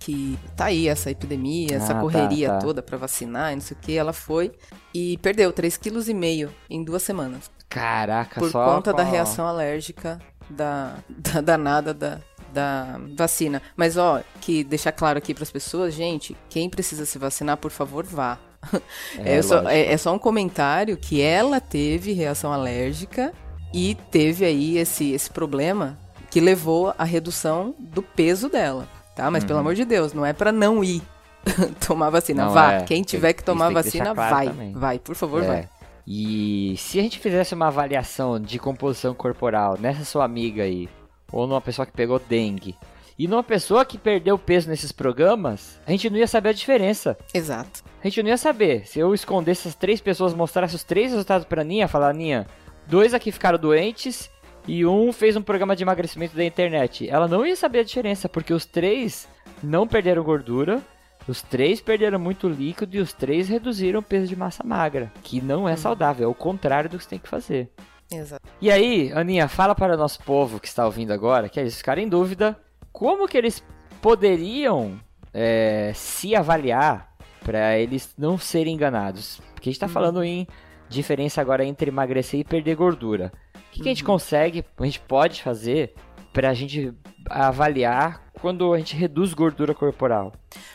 Que tá aí essa epidemia, essa Ah, tá, correria tá. toda pra vacinar e não sei o que. Ela foi e perdeu 3,5 kg em duas semanas. Caraca, Por só conta com da reação alérgica da, *laughs* da danada da, da vacina. Mas, ó, que deixar claro aqui pras pessoas, gente, quem precisa se vacinar, por favor, vá. É, *laughs* É, só, é- é só um comentário que ela teve reação alérgica e teve aí esse, esse problema que levou à redução do peso dela, tá? Mas pelo amor de Deus, não é pra não ir *laughs* tomar vacina. Uhum. Não, vá, é. quem tiver que tomar que vacina, claro vai. também. Vai, por favor, É. vai. E se a gente fizesse uma avaliação de composição corporal nessa sua amiga aí, ou numa pessoa que pegou dengue, e numa pessoa que perdeu peso nesses programas, a gente não ia saber a diferença. Exato. A gente não ia saber. Se eu escondesse essas três pessoas, mostrasse os três resultados pra Ninha, falar, Ninha, dois aqui ficaram doentes e um fez um programa de emagrecimento da internet. Ela não ia saber a diferença, porque os três não perderam gordura, Os três perderam muito líquido e os três reduziram o peso de massa magra, que não é saudável, é o contrário do que você tem que fazer. Exato. E aí, Aninha, fala para o nosso povo que está ouvindo agora, que eles ficaram em dúvida, como que eles poderiam é, se avaliar para eles não serem enganados? Porque a gente está falando em diferença agora entre emagrecer e perder gordura. O que, que a gente consegue, a gente pode fazer para a gente avaliar quando a gente reduz gordura corporal?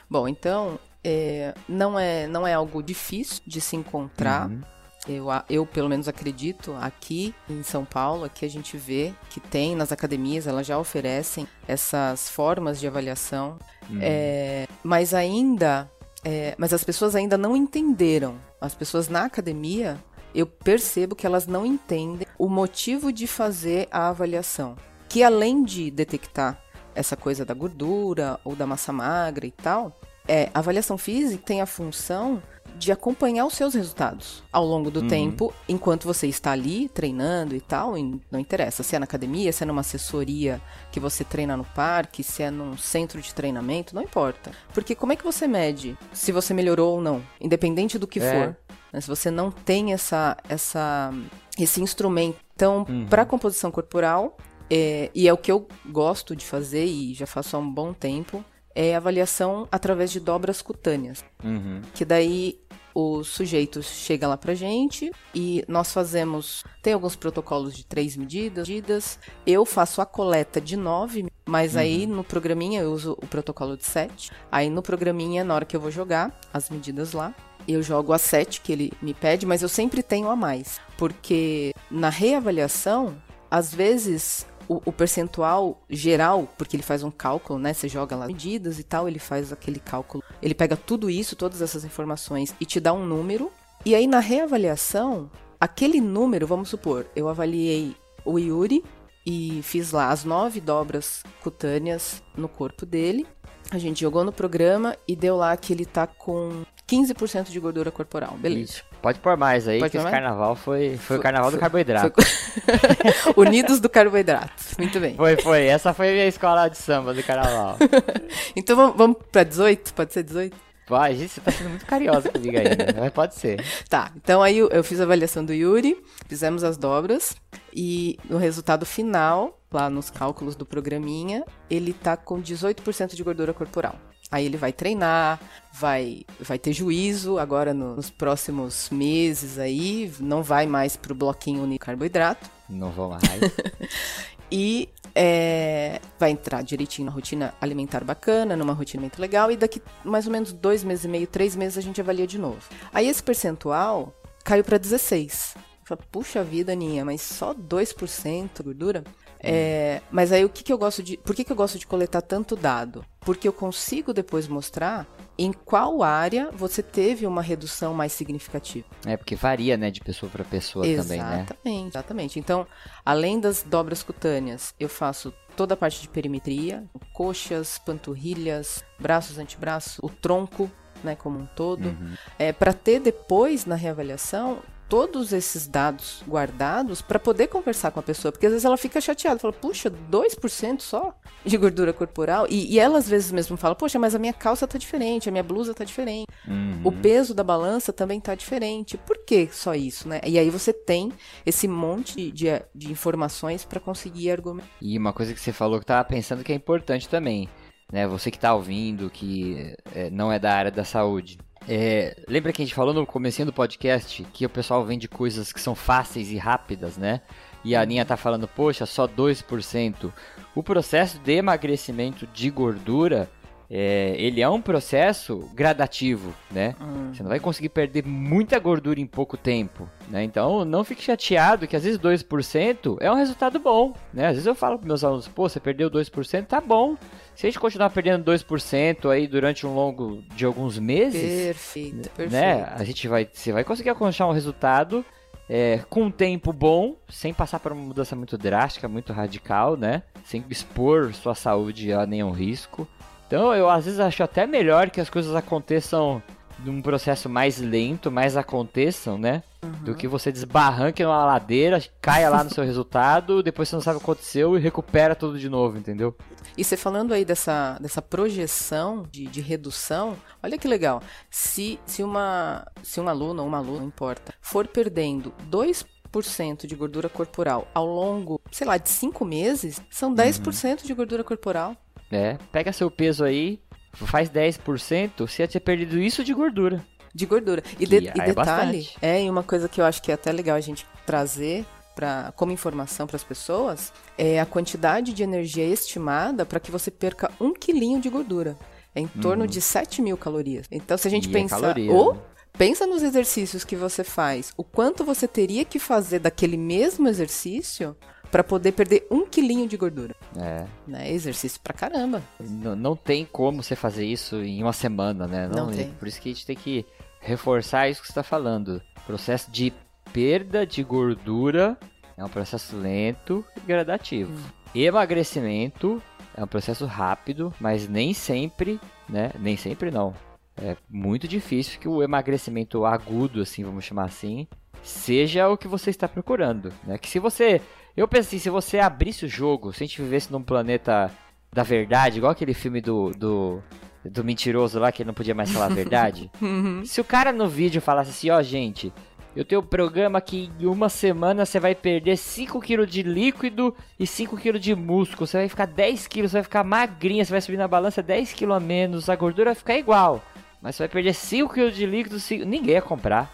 Bom, então, é, não, é, não é algo difícil de se encontrar. Uhum. Eu, eu, pelo menos, acredito aqui em São Paulo, aqui a gente vê que tem nas academias, elas já oferecem essas formas de avaliação. É, mas ainda. é, mas as pessoas ainda não entenderam. As pessoas na academia, eu percebo que elas não entendem o motivo de fazer a avaliação. Que além de detectar essa coisa da gordura ou da massa magra e tal, é, a avaliação física tem a função de acompanhar os seus resultados ao longo do tempo, enquanto você está ali treinando e tal, e não interessa se é na academia, se é numa assessoria que você treina no parque, se é num centro de treinamento, não importa. Porque como é que você mede se você melhorou ou não, independente do que É. for? Né? Se você não tem essa, essa, esse instrumento. Então, para composição corporal, é, e é o que eu gosto de fazer e já faço há um bom tempo, é avaliação através de dobras cutâneas. Uhum. Que daí o sujeito chega lá pra gente e nós fazemos. Tem alguns protocolos de três medidas. medidas. Eu faço a coleta de nove, mas aí no programinha eu uso o protocolo de sete. Aí no programinha, na hora que eu vou jogar as medidas lá, eu jogo a 7 que ele me pede, mas eu sempre tenho a mais. Porque na reavaliação, às vezes o, o percentual geral, porque ele faz um cálculo, né? Você joga lá medidas e tal, ele faz aquele cálculo. Ele pega tudo isso, todas essas informações e te dá um número. E aí na reavaliação, aquele número, vamos supor, eu avaliei o Yuri e fiz lá as nove dobras cutâneas no corpo dele. A gente jogou no programa e deu lá que ele tá com 15% de gordura corporal. Beleza. Isso. Pode pôr mais aí, Pode que esse mais? carnaval foi, foi, o Foi- carnaval do foi- carboidrato. Foi- *laughs* Unidos do carboidrato. Muito bem. Foi, foi. Essa foi a minha escola de samba do carnaval. *laughs* Então vamos, vamos pra 18? Pode ser 18? Vai, gente, você tá sendo muito carinhosa comigo ainda. Mas pode ser. Tá, então aí eu, eu fiz a avaliação do Yuri, fizemos as dobras e no resultado final, lá nos cálculos do programinha, ele tá com 18% de gordura corporal. Aí ele vai treinar, vai, vai ter juízo agora no- nos próximos meses aí, não vai mais pro bloquinho único carboidrato. Não vou mais. *laughs* E é, vai entrar direitinho na rotina alimentar bacana, numa rotina muito legal, e daqui mais ou menos dois meses e meio, três meses a gente avalia de novo. Aí esse percentual caiu para 16. Eu falei, Puxa vida, Aninha, mas só 2% gordura? É, mas aí o que, que eu gosto de. Por que, que eu gosto de coletar tanto dado? Porque eu consigo depois mostrar em qual área você teve uma redução mais significativa. É, porque varia, né, de pessoa pra pessoa também, né? Exatamente, exatamente. Então, além das dobras cutâneas, eu faço toda a parte de perimetria, coxas, panturrilhas, braços, antebraço, o tronco, né, como um todo, Uhum. é para ter depois na reavaliação todos esses dados guardados para poder conversar com a pessoa, porque às vezes ela fica chateada, fala, puxa, 2% só de gordura corporal, e, e ela às vezes mesmo fala, poxa, mas a minha calça tá diferente, a minha blusa tá diferente, Uhum. o peso da balança também tá diferente. Por que só isso, né? E aí você tem esse monte de, de informações para conseguir argumentar. E uma coisa que você falou que eu tava pensando que é importante também, né? Você que tá ouvindo, que é, não é da área da saúde. É, lembra que a gente falou no comecinho do podcast que o pessoal vende coisas que são fáceis e rápidas, né? E a Aninha tá falando, poxa, só 2%. O processo de emagrecimento de gordura, é, ele é um processo gradativo, né? Você não vai conseguir perder muita gordura em pouco tempo, né? Então não fique chateado que às vezes 2% é um resultado bom, né? Às vezes eu falo para meus alunos, pô, você perdeu 2%, tá bom. Se a gente continuar perdendo 2% aí durante um longo de alguns meses, Perfeito, perfeito. né? A gente vai, você vai conseguir alcançar um resultado é, com um tempo bom, sem passar por uma mudança muito drástica, muito radical, né? Sem expor sua saúde a nenhum risco. Então eu às vezes acho até melhor que as coisas aconteçam num processo mais lento, mais aconteçam, né? Do que você desbarranque numa ladeira, caia lá no seu resultado, *laughs* depois você não sabe o que aconteceu e recupera tudo de novo, entendeu? E você falando aí dessa, dessa projeção de, de redução, olha que legal. Se, se, uma, se um aluno ou uma aluna, não importa, for perdendo 2% de gordura corporal ao longo, sei lá, de 5 meses, são 10% de gordura corporal. É, pega seu peso aí, faz 10%, você ia ter perdido isso de gordura. De gordura. E, de- é e detalhe, bastante. é, e uma coisa que eu acho que é até legal a gente trazer pra, como informação para as pessoas, é a quantidade de energia estimada para que você perca um quilinho de gordura. É em torno de 7 mil calorias. Então, se a gente. E é pensar. caloria, ou né? pensa nos exercícios que você faz, o quanto você teria que fazer daquele mesmo exercício para poder perder um quilinho de gordura. É. Né? Exercício pra caramba. N- não tem como você fazer isso em uma semana, né? Não tem. Por isso que a gente tem que reforçar isso que você está falando. Processo de perda de gordura é um processo lento e gradativo. Emagrecimento é um processo rápido, mas nem sempre, né? Nem sempre não. É muito difícil que o emagrecimento agudo, assim, vamos chamar assim, seja o que você está procurando, né? Que se você, eu penso assim, se você abrisse o jogo, se a gente vivesse num planeta da verdade, igual aquele filme do, do, do mentiroso lá que ele não podia mais falar a verdade, *laughs* se o cara no vídeo falasse assim, ó, gente, eu tenho um programa que em uma semana você vai perder 5kg de líquido e 5kg de músculo. Você vai ficar 10kg, você vai ficar magrinha, você vai subir na balança 10kg a menos, a gordura vai ficar igual. Mas você vai perder 5kg de líquido, cinco- ninguém ia comprar.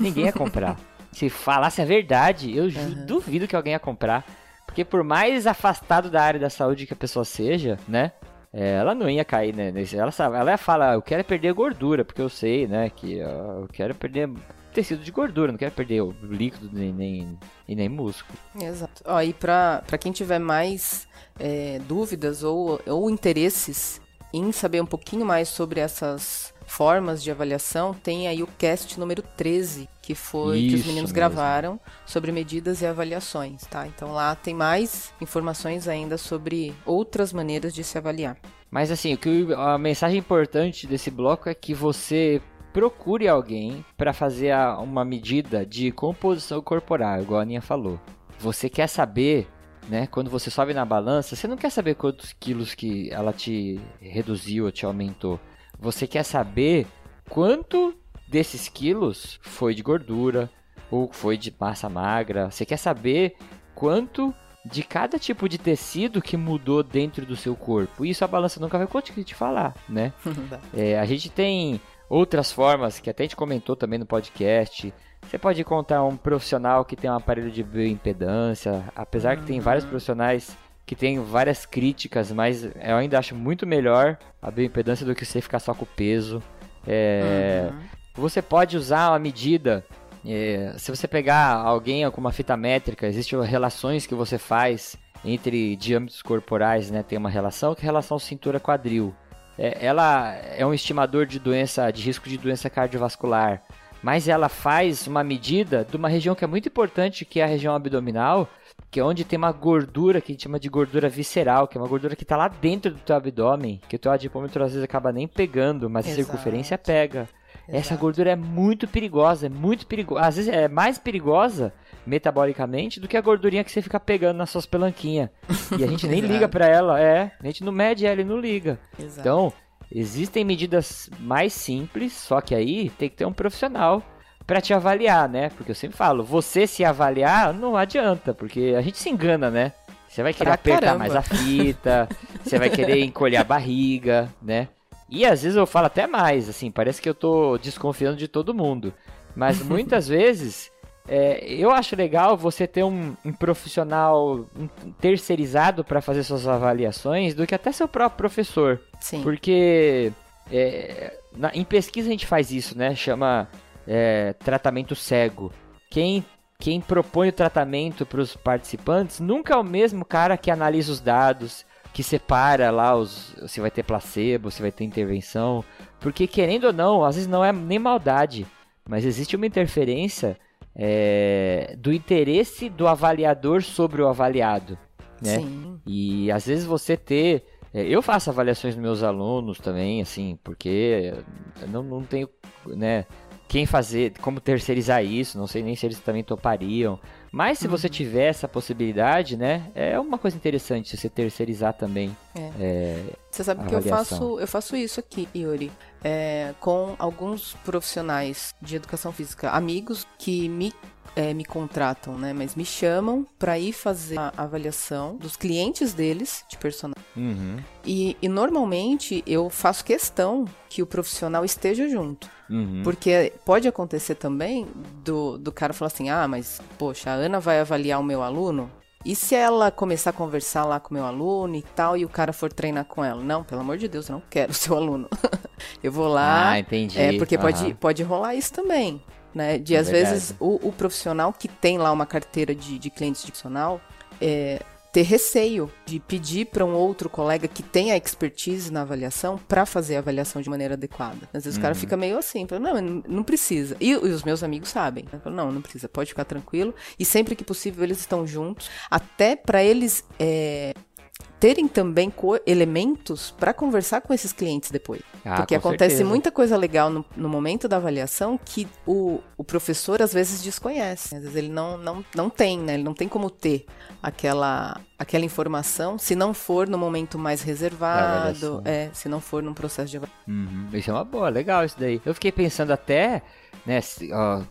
Ninguém ia comprar. *laughs* Se falasse a verdade, eu ju- duvido que alguém ia comprar. Porque por mais afastado da área da saúde que a pessoa seja, né? é, ela não ia cair, né? Ela, sabe, ela ia falar, eu quero é perder gordura, porque eu sei, né? Que eu quero perder tecido de gordura, não quero perder o líquido nem, nem, e nem músculo. Exato. Ó, e pra, pra quem tiver mais é, dúvidas ou, ou interesses em saber um pouquinho mais sobre essas formas de avaliação, tem aí o cast número 13, que foi que os Isso meninos mesmo. gravaram sobre medidas e avaliações, tá? Então lá tem mais informações ainda sobre outras maneiras de se avaliar. Mas assim, o que a mensagem importante desse bloco é que você procure alguém para fazer a- uma medida de composição corporal, igual a Aninha falou. Você quer saber, né, quando você sobe na balança, você não quer saber quantos quilos que ela te reduziu ou te aumentou. Você quer saber quanto desses quilos foi de gordura ou foi de massa magra. Você quer saber quanto de cada tipo de tecido que mudou dentro do seu corpo. Isso a balança nunca vai conseguir te falar, né? *laughs* É, a gente tem outras formas que até a gente comentou também no podcast. Você pode encontrar um profissional que tem um aparelho de bioimpedância, apesar que tem vários profissionais que têm várias críticas, mas eu ainda acho muito melhor a bioimpedância do que você ficar só com o peso. É, Você pode usar uma medida. é, se você pegar alguém com uma fita métrica, existem relações que você faz entre diâmetros corporais, né? Tem uma relação que é a relação cintura-quadril. É, ela é um estimador de doença, de risco de doença cardiovascular, mas ela faz uma medida de uma região que é muito importante, que é a região abdominal, que é onde tem uma gordura que a gente chama de gordura visceral, que é uma gordura que está lá dentro do teu abdômen, que o teu adipômetro às vezes acaba nem pegando, mas a Exato. circunferência pega. Essa Exato. gordura é muito perigosa, é muito perigosa. Às vezes é mais perigosa metabolicamente do que a gordurinha que você fica pegando nas suas pelanquinhas. E a gente *laughs* nem liga pra ela, é. A gente não mede ela e não liga. Exato. Então, existem medidas mais simples, só que aí tem que ter um profissional pra te avaliar, né? Porque eu sempre falo, você se avaliar não adianta, porque a gente se engana, né? Você vai querer Pra apertar caramba. mais a fita, você vai querer encolher a barriga, né? E às vezes eu falo até mais, assim, parece que eu tô desconfiando de todo mundo. Mas *laughs* muitas vezes é, eu acho legal você ter um, um profissional um terceirizado para fazer suas avaliações do que até seu próprio professor. Sim. Porque é, na- em pesquisa a gente faz isso, né? Chama é, tratamento cego. Quem, quem propõe o tratamento para os participantes nunca é o mesmo cara que analisa os dados, que separa lá os, se vai ter placebo, se vai ter intervenção. Porque querendo ou não, às vezes não é nem maldade, mas existe uma interferência é, do interesse do avaliador sobre o avaliado. Né? Sim. E às vezes você ter É, eu faço avaliações dos meus alunos também, assim, porque não, não tenho, né, quem fazer, como terceirizar isso, não sei nem se eles também topariam. Mas se você tiver essa possibilidade, né, é uma coisa interessante você terceirizar também. É. É, Você sabe que eu faço, eu faço isso aqui, Yuri, é, com alguns profissionais de educação física, amigos que me, é, me contratam, né? Mas me chamam para ir fazer a avaliação dos clientes deles, de personal. uhum, E, e normalmente eu faço questão que o profissional esteja junto. Uhum. Porque pode acontecer também do, do cara falar assim: ah, mas poxa, a Ana vai avaliar o meu aluno. E se ela começar a conversar lá com o meu aluno e tal, e o cara for treinar com ela? Não, pelo amor de Deus, eu não quero seu aluno. *laughs* eu vou lá. Ah, entendi. É, porque pode, Aham. pode rolar isso também. Né? De É às verdade. vezes o, o profissional que tem lá uma carteira de, de clientes profissional é, ter receio de pedir para um outro colega que tenha expertise na avaliação para fazer a avaliação de maneira adequada. Às vezes o Uhum. cara fica meio assim, fala, não, não- não precisa. E, e os meus amigos sabem. Falo, não, não precisa, pode ficar tranquilo. E sempre que possível eles estão juntos, até para eles é, terem também elementos para conversar com esses clientes depois. Ah, Porque acontece certeza. muita coisa legal no, no momento da avaliação que o, o professor às vezes desconhece. Às vezes ele não, não, não tem, né? Ele não tem como ter aquela, aquela informação se não for no momento mais reservado, é, se não for num processo de avaliação. Uhum, Isso é uma boa, legal isso daí. Eu fiquei pensando até, né,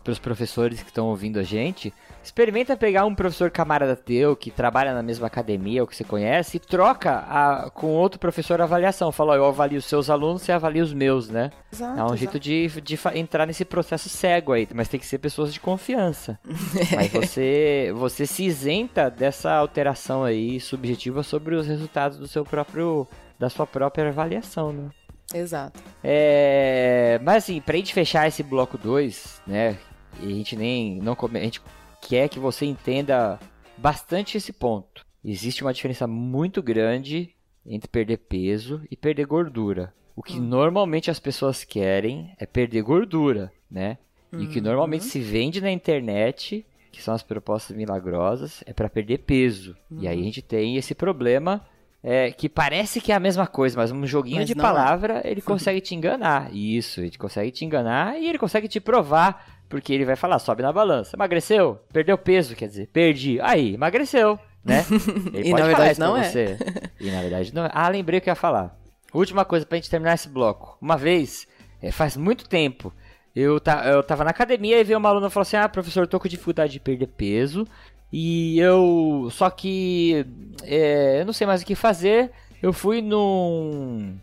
para os professores que estão ouvindo a gente, experimenta pegar um professor camarada teu que trabalha na mesma academia ou que você conhece e troca a- com outro professor a avaliação. Fala, ó, eu avalio os seus alunos, você avalia os meus, né? Exato, É um exato. jeito de, de entrar nesse processo cego aí, mas tem que ser pessoas de confiança. *laughs* Mas você, você se isenta dessa alteração aí subjetiva sobre os resultados do seu próprio, da sua própria avaliação, né? Exato. É, mas assim, pra gente fechar esse bloco 2, né? E a gente nem não a gente quer que você entenda bastante esse ponto. Existe uma diferença muito grande entre perder peso e perder gordura. O que normalmente as pessoas querem é perder gordura, né? E o que normalmente se vende na internet, que são as propostas milagrosas, é para perder peso. E aí a gente tem esse problema é, que parece que é a mesma coisa, mas um joguinho Mas de é. palavra ele *laughs* consegue te enganar. Isso, ele consegue te enganar e ele consegue te provar, porque ele vai falar, sobe na balança, emagreceu, perdeu peso, quer dizer, perdi, aí, emagreceu, né? *laughs* E na verdade não é. você. E na verdade não é. Ah, lembrei o que eu ia falar. Última coisa pra gente terminar esse bloco. Uma vez, é, faz muito tempo, eu, ta, eu tava na academia e veio uma aluna e falou assim: Ah, professor, tô com dificuldade de perder peso. E eu. Só que. é, eu não sei mais o que fazer. Eu fui num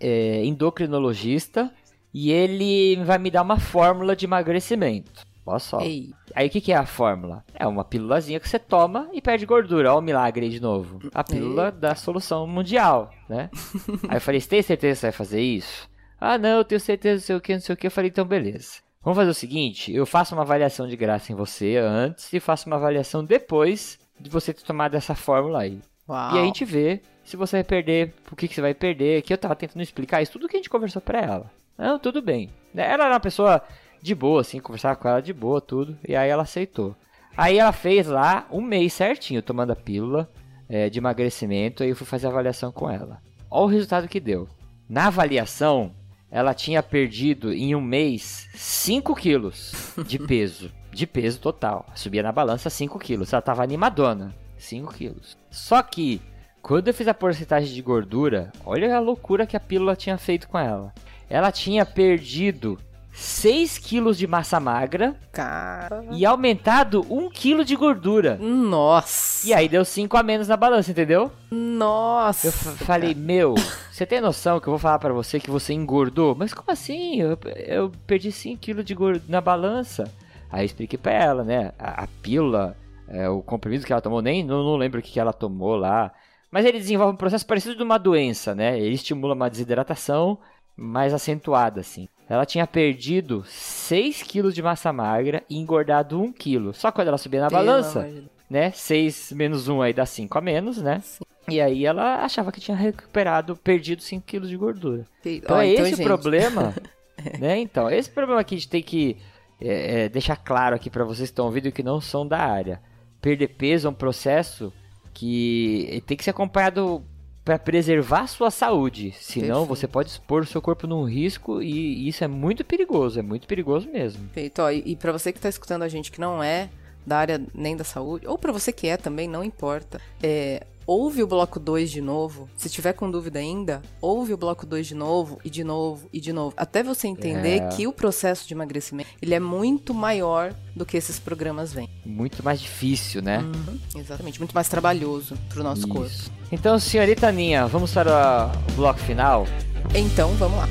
é, endocrinologista e ele vai me dar uma fórmula de emagrecimento. Olha só. Ei, Aí o que, que é a fórmula? É uma pílulazinha que você toma e perde gordura. Olha o milagre aí de novo. A pílula da solução mundial, né? *laughs* aí eu falei, você tem certeza que você vai fazer isso? Ah, não, eu tenho certeza, não sei o que, não sei o que. Eu falei, então beleza. Vamos fazer o seguinte, eu faço uma avaliação de graça em você antes e faço uma avaliação depois de você ter tomado essa fórmula aí. uau. E aí a gente vê se você vai perder, o que, que você vai perder. Que eu tava tentando explicar isso, tudo que a gente conversou pra ela. Não, tudo bem. Ela era uma pessoa de boa, assim, conversava com ela de boa, tudo. E aí ela aceitou. Aí ela fez lá um mês certinho, tomando a pílula é, de emagrecimento. Aí eu fui fazer a avaliação com ela. Olha o resultado que deu. Na avaliação, ela tinha perdido em um mês 5 quilos de *laughs* peso. De peso total. Subia na balança 5 quilos. Ela tava animadona. 5 quilos. Só que, quando eu fiz a porcentagem de gordura, olha a loucura que a pílula tinha feito com ela. Ela tinha perdido 6 quilos de massa magra Cara. e aumentado 1 quilo de gordura. Nossa. E aí deu 5 a menos na balança, entendeu? Nossa. Eu fa- falei, meu, você tem noção que eu vou falar pra você que você engordou? Mas como assim? Eu, eu perdi 5 quilos de gordura na balança. Aí eu expliquei pra ela, né? A, a pílula, é, o comprimido que ela tomou, nem não, não lembro o que, que ela tomou lá. Mas ele desenvolve um processo parecido de uma doença, né? Ele estimula uma desidratação mais acentuada, assim. Ela tinha perdido 6 quilos de massa magra e engordado 1 quilo. Só quando ela subia na Pelo balança, de Deus. né? 6 menos 1 aí dá 5 a menos, né? E aí ela achava que tinha recuperado, perdido 5 quilos de gordura. Então Ó, é esse gente, o problema, *laughs* né? Então, esse problema que a gente tem que é, é, deixar claro aqui pra vocês que estão ouvindo e que não são da área. Perder peso é um processo que tem que ser acompanhado para preservar a sua saúde. Senão Perfeito. você pode expor o seu corpo num risco e isso é muito perigoso, é muito perigoso mesmo. Perfeito. Ó, e e pra você que tá escutando a gente que não é da área nem da saúde, ou pra você que é também, não importa. É, ouve o bloco 2 de novo. Se tiver com dúvida ainda, ouve o bloco 2 de novo e de novo e de novo, até você entender É. que o processo de emagrecimento, ele é muito maior do que esses programas vêm. Muito mais difícil, né? Uhum, exatamente, muito mais trabalhoso pro nosso corpo. Isso. Então, senhorita Aninha, vamos para o bloco final? Então, vamos lá.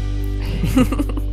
*laughs*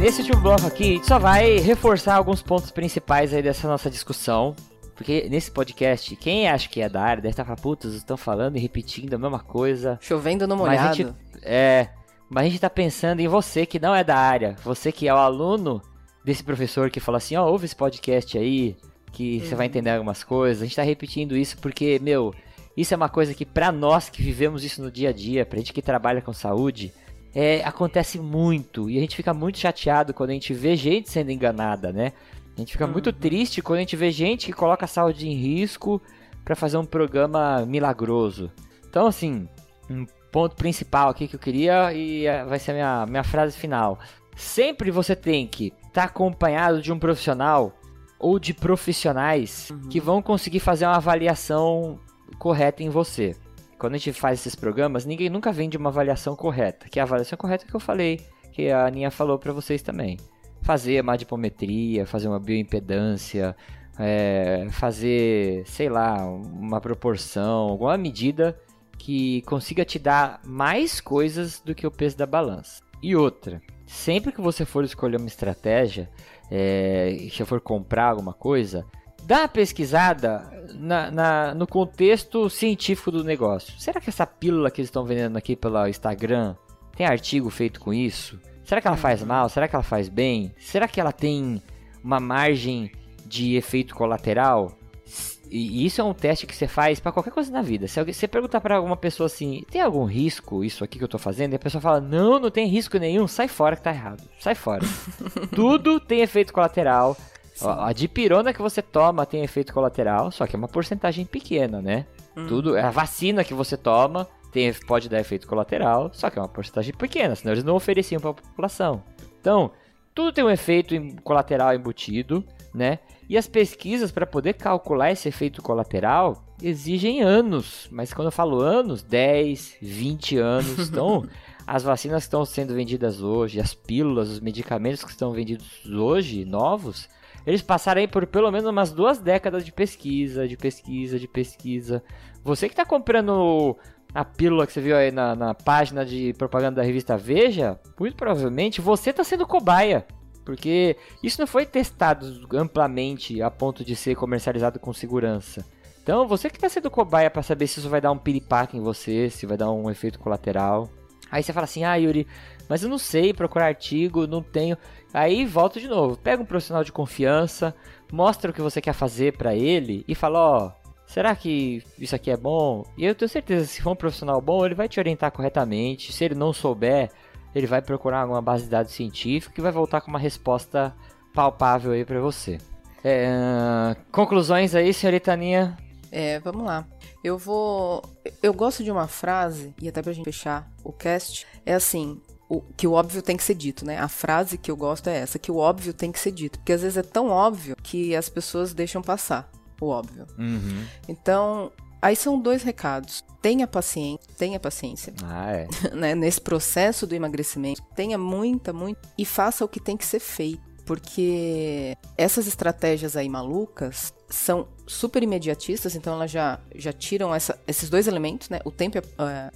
Nesse último bloco aqui, a gente só vai reforçar alguns pontos principais aí dessa nossa discussão. Porque nesse podcast, quem acha que é da área deve estar falando, putz, estão falando e repetindo a mesma coisa. Chovendo no Mas molhado. gente, é, mas a gente tá pensando em você que não é da área, você que é o aluno desse professor que fala assim, ó, ouve esse podcast aí, que você vai entender algumas coisas. A gente tá repetindo isso porque, meu, isso é uma coisa que pra nós que vivemos isso no dia a dia, pra gente que trabalha com saúde, é, acontece muito e a gente fica muito chateado quando a gente vê gente sendo enganada, né? A gente fica muito triste quando a gente vê gente que coloca a saúde em risco pra fazer um programa milagroso. Então, assim, um ponto principal aqui que eu queria e eh, vai ser a minha, minha frase final. Sempre você tem que estar acompanhado de um profissional ou de profissionais que vão conseguir fazer uma avaliação correta em você. Quando a gente faz esses programas, ninguém nunca vem de uma avaliação correta, que é a avaliação correta que eu falei, que a Aninha falou pra vocês também. Fazer uma dipometria, fazer uma bioimpedância, é, fazer, sei lá, uma proporção, alguma medida que consiga te dar mais coisas do que o peso da balança. E outra, sempre que você for escolher uma estratégia, é, se for comprar alguma coisa, dá uma pesquisada na- na- no contexto científico do negócio. Será que essa pílula que eles estão vendendo aqui pelo Instagram tem artigo feito com isso? Será que ela faz mal? Será que ela faz bem? Será que ela tem uma margem de efeito colateral? E isso é um teste que você faz pra qualquer coisa na vida. Se alguém, você perguntar pra alguma pessoa assim, tem algum risco isso aqui que eu tô fazendo? E a pessoa fala, não, não tem risco nenhum, sai fora que tá errado. Sai fora. *laughs* Tudo tem efeito colateral. Ó, A dipirona que você toma tem efeito colateral, só que é uma porcentagem pequena, né? Tudo, a vacina que você toma tem, pode dar efeito colateral, só que é uma porcentagem pequena, senão eles não ofereciam para a população. Então, tudo tem um efeito colateral embutido, né? E as pesquisas para poder calcular esse efeito colateral exigem anos, mas quando eu falo anos, 10, 20 anos. *laughs* Então, as vacinas que estão sendo vendidas hoje, as pílulas, os medicamentos que estão vendidos hoje, novos, eles passaram aí por pelo menos umas duas décadas de pesquisa, de pesquisa, de pesquisa. Você que está comprando a pílula que você viu aí na, na página de propaganda da revista Veja, muito provavelmente você está sendo cobaia. Porque isso não foi testado amplamente a ponto de ser comercializado com segurança. Então, você que está sendo cobaia para saber se isso vai dar um piripaque em você, se vai dar um efeito colateral. Aí você fala assim, ah, Yuri, mas eu não sei procurar artigo, não tenho. Aí volta de novo, pega um profissional de confiança, mostra o que você quer fazer para ele e fala, ó, será que isso aqui é bom? E eu tenho certeza, se for um profissional bom, ele vai te orientar corretamente. Se ele não souber, ele vai procurar alguma base de dados científica e vai voltar com uma resposta palpável aí para você. É, conclusões aí, senhorita Aninha? É, vamos lá. Eu vou. Eu gosto de uma frase, e até pra gente fechar o cast, é assim. O, que o óbvio tem que ser dito, né? A frase que eu gosto é essa, que o óbvio tem que ser dito. Porque às vezes é tão óbvio que as pessoas deixam passar o óbvio. Então, aí são dois recados. Tenha paciência, tenha paciência, *laughs* Ah, é. *laughs* né? Nesse processo do emagrecimento, tenha muita, muita e faça o que tem que ser feito. Porque essas estratégias aí malucas são super imediatistas, então elas já, já tiram essa- esses dois elementos, né? O tempo é, é,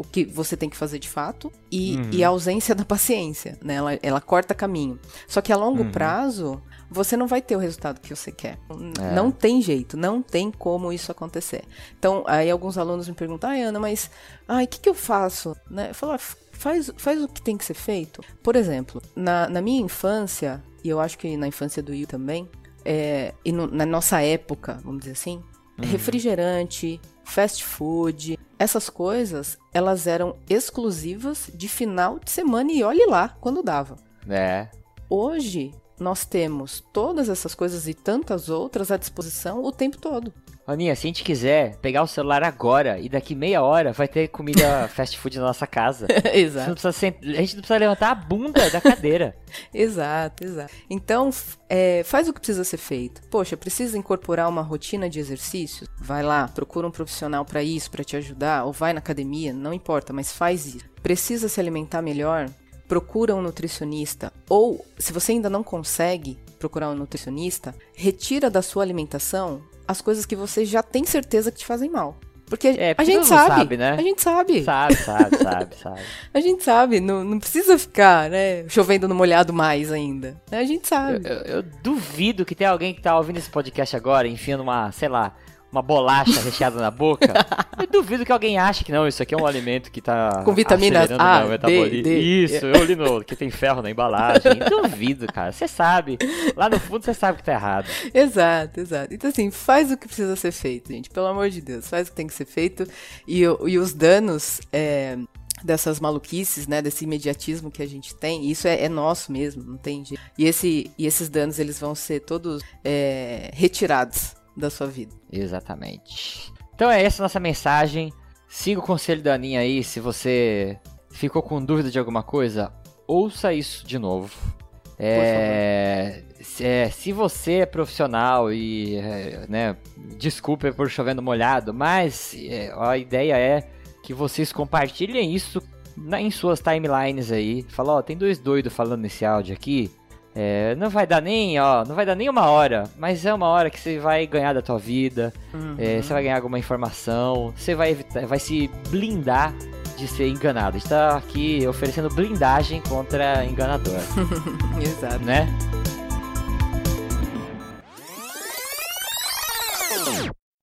o que você tem que fazer de fato e, e a ausência da paciência, né? Ela, ela corta caminho. Só que a longo prazo, você não vai ter o resultado que você quer. É. Não tem jeito, não tem como isso acontecer. Então, aí alguns alunos me perguntam, ai, Ana, mas ai, o que, que eu faço? Né? Eu falo, "Ah, faz, faz o que tem que ser feito. Por exemplo, na, na minha infância, e eu acho que na infância do Will também, é, e no- na nossa época, vamos dizer assim, refrigerante, fast food, essas coisas, elas eram exclusivas de final de semana e olhe lá quando dava. É. Hoje, nós temos todas essas coisas e tantas outras à disposição o tempo todo. Aninha, se a gente quiser pegar o celular agora e daqui meia hora vai ter comida *laughs* fast food na nossa casa. *laughs* Exato. sent- A gente não precisa levantar a bunda da cadeira. *laughs* Exato, exato. Então, é, faz o que precisa ser feito. Poxa, precisa incorporar uma rotina de exercícios? Vai lá, procura um profissional para isso, para te ajudar, ou vai na academia, não importa, mas faz isso. Precisa se alimentar melhor? Procura um nutricionista. Ou, se você ainda não consegue procurar um nutricionista, retira da sua alimentação as coisas que você já tem certeza que te fazem mal. Porque É, a gente sabe, sabe, né? A gente sabe. Sabe, sabe, *laughs* sabe, sabe. A gente sabe, não, não precisa ficar, né, chovendo no molhado mais ainda. A gente Eu, sabe. eu- eu duvido que tenha alguém que tá ouvindo esse podcast agora enfiando uma, sei lá, uma bolacha recheada na boca. *laughs* Eu duvido que alguém ache que não, isso aqui é um alimento que tá Com vitaminas A, D. D. Isso, eu li no que tem ferro na embalagem. *laughs* duvido, cara. Você sabe. Lá no fundo você sabe que tá errado. Exato, exato. Então, assim, faz o que precisa ser feito, gente. Pelo amor de Deus, faz o que tem que ser feito. E, e os danos é, dessas maluquices, né? Desse imediatismo que a gente tem, isso é, é nosso mesmo, não tem jeito. E, esse, e esses danos, eles vão ser todos é, retirados da sua vida. Exatamente. Então é essa a nossa mensagem. Siga o conselho da Aninha aí. Se você ficou com dúvida de alguma coisa, ouça isso de novo. É, se, é, se você é profissional e, é, né, desculpe por chovendo molhado, mas é, a ideia é que vocês compartilhem isso na- em suas timelines aí. Fala, ó, tem dois doidos falando nesse áudio aqui. É, não vai dar nem, ó, não vai dar nem uma hora, mas é uma hora que você vai ganhar da tua vida, é, você vai ganhar alguma informação, você vai evitar, vai se blindar de ser enganado. A gente tá aqui oferecendo blindagem contra enganador, *laughs* Exato. né?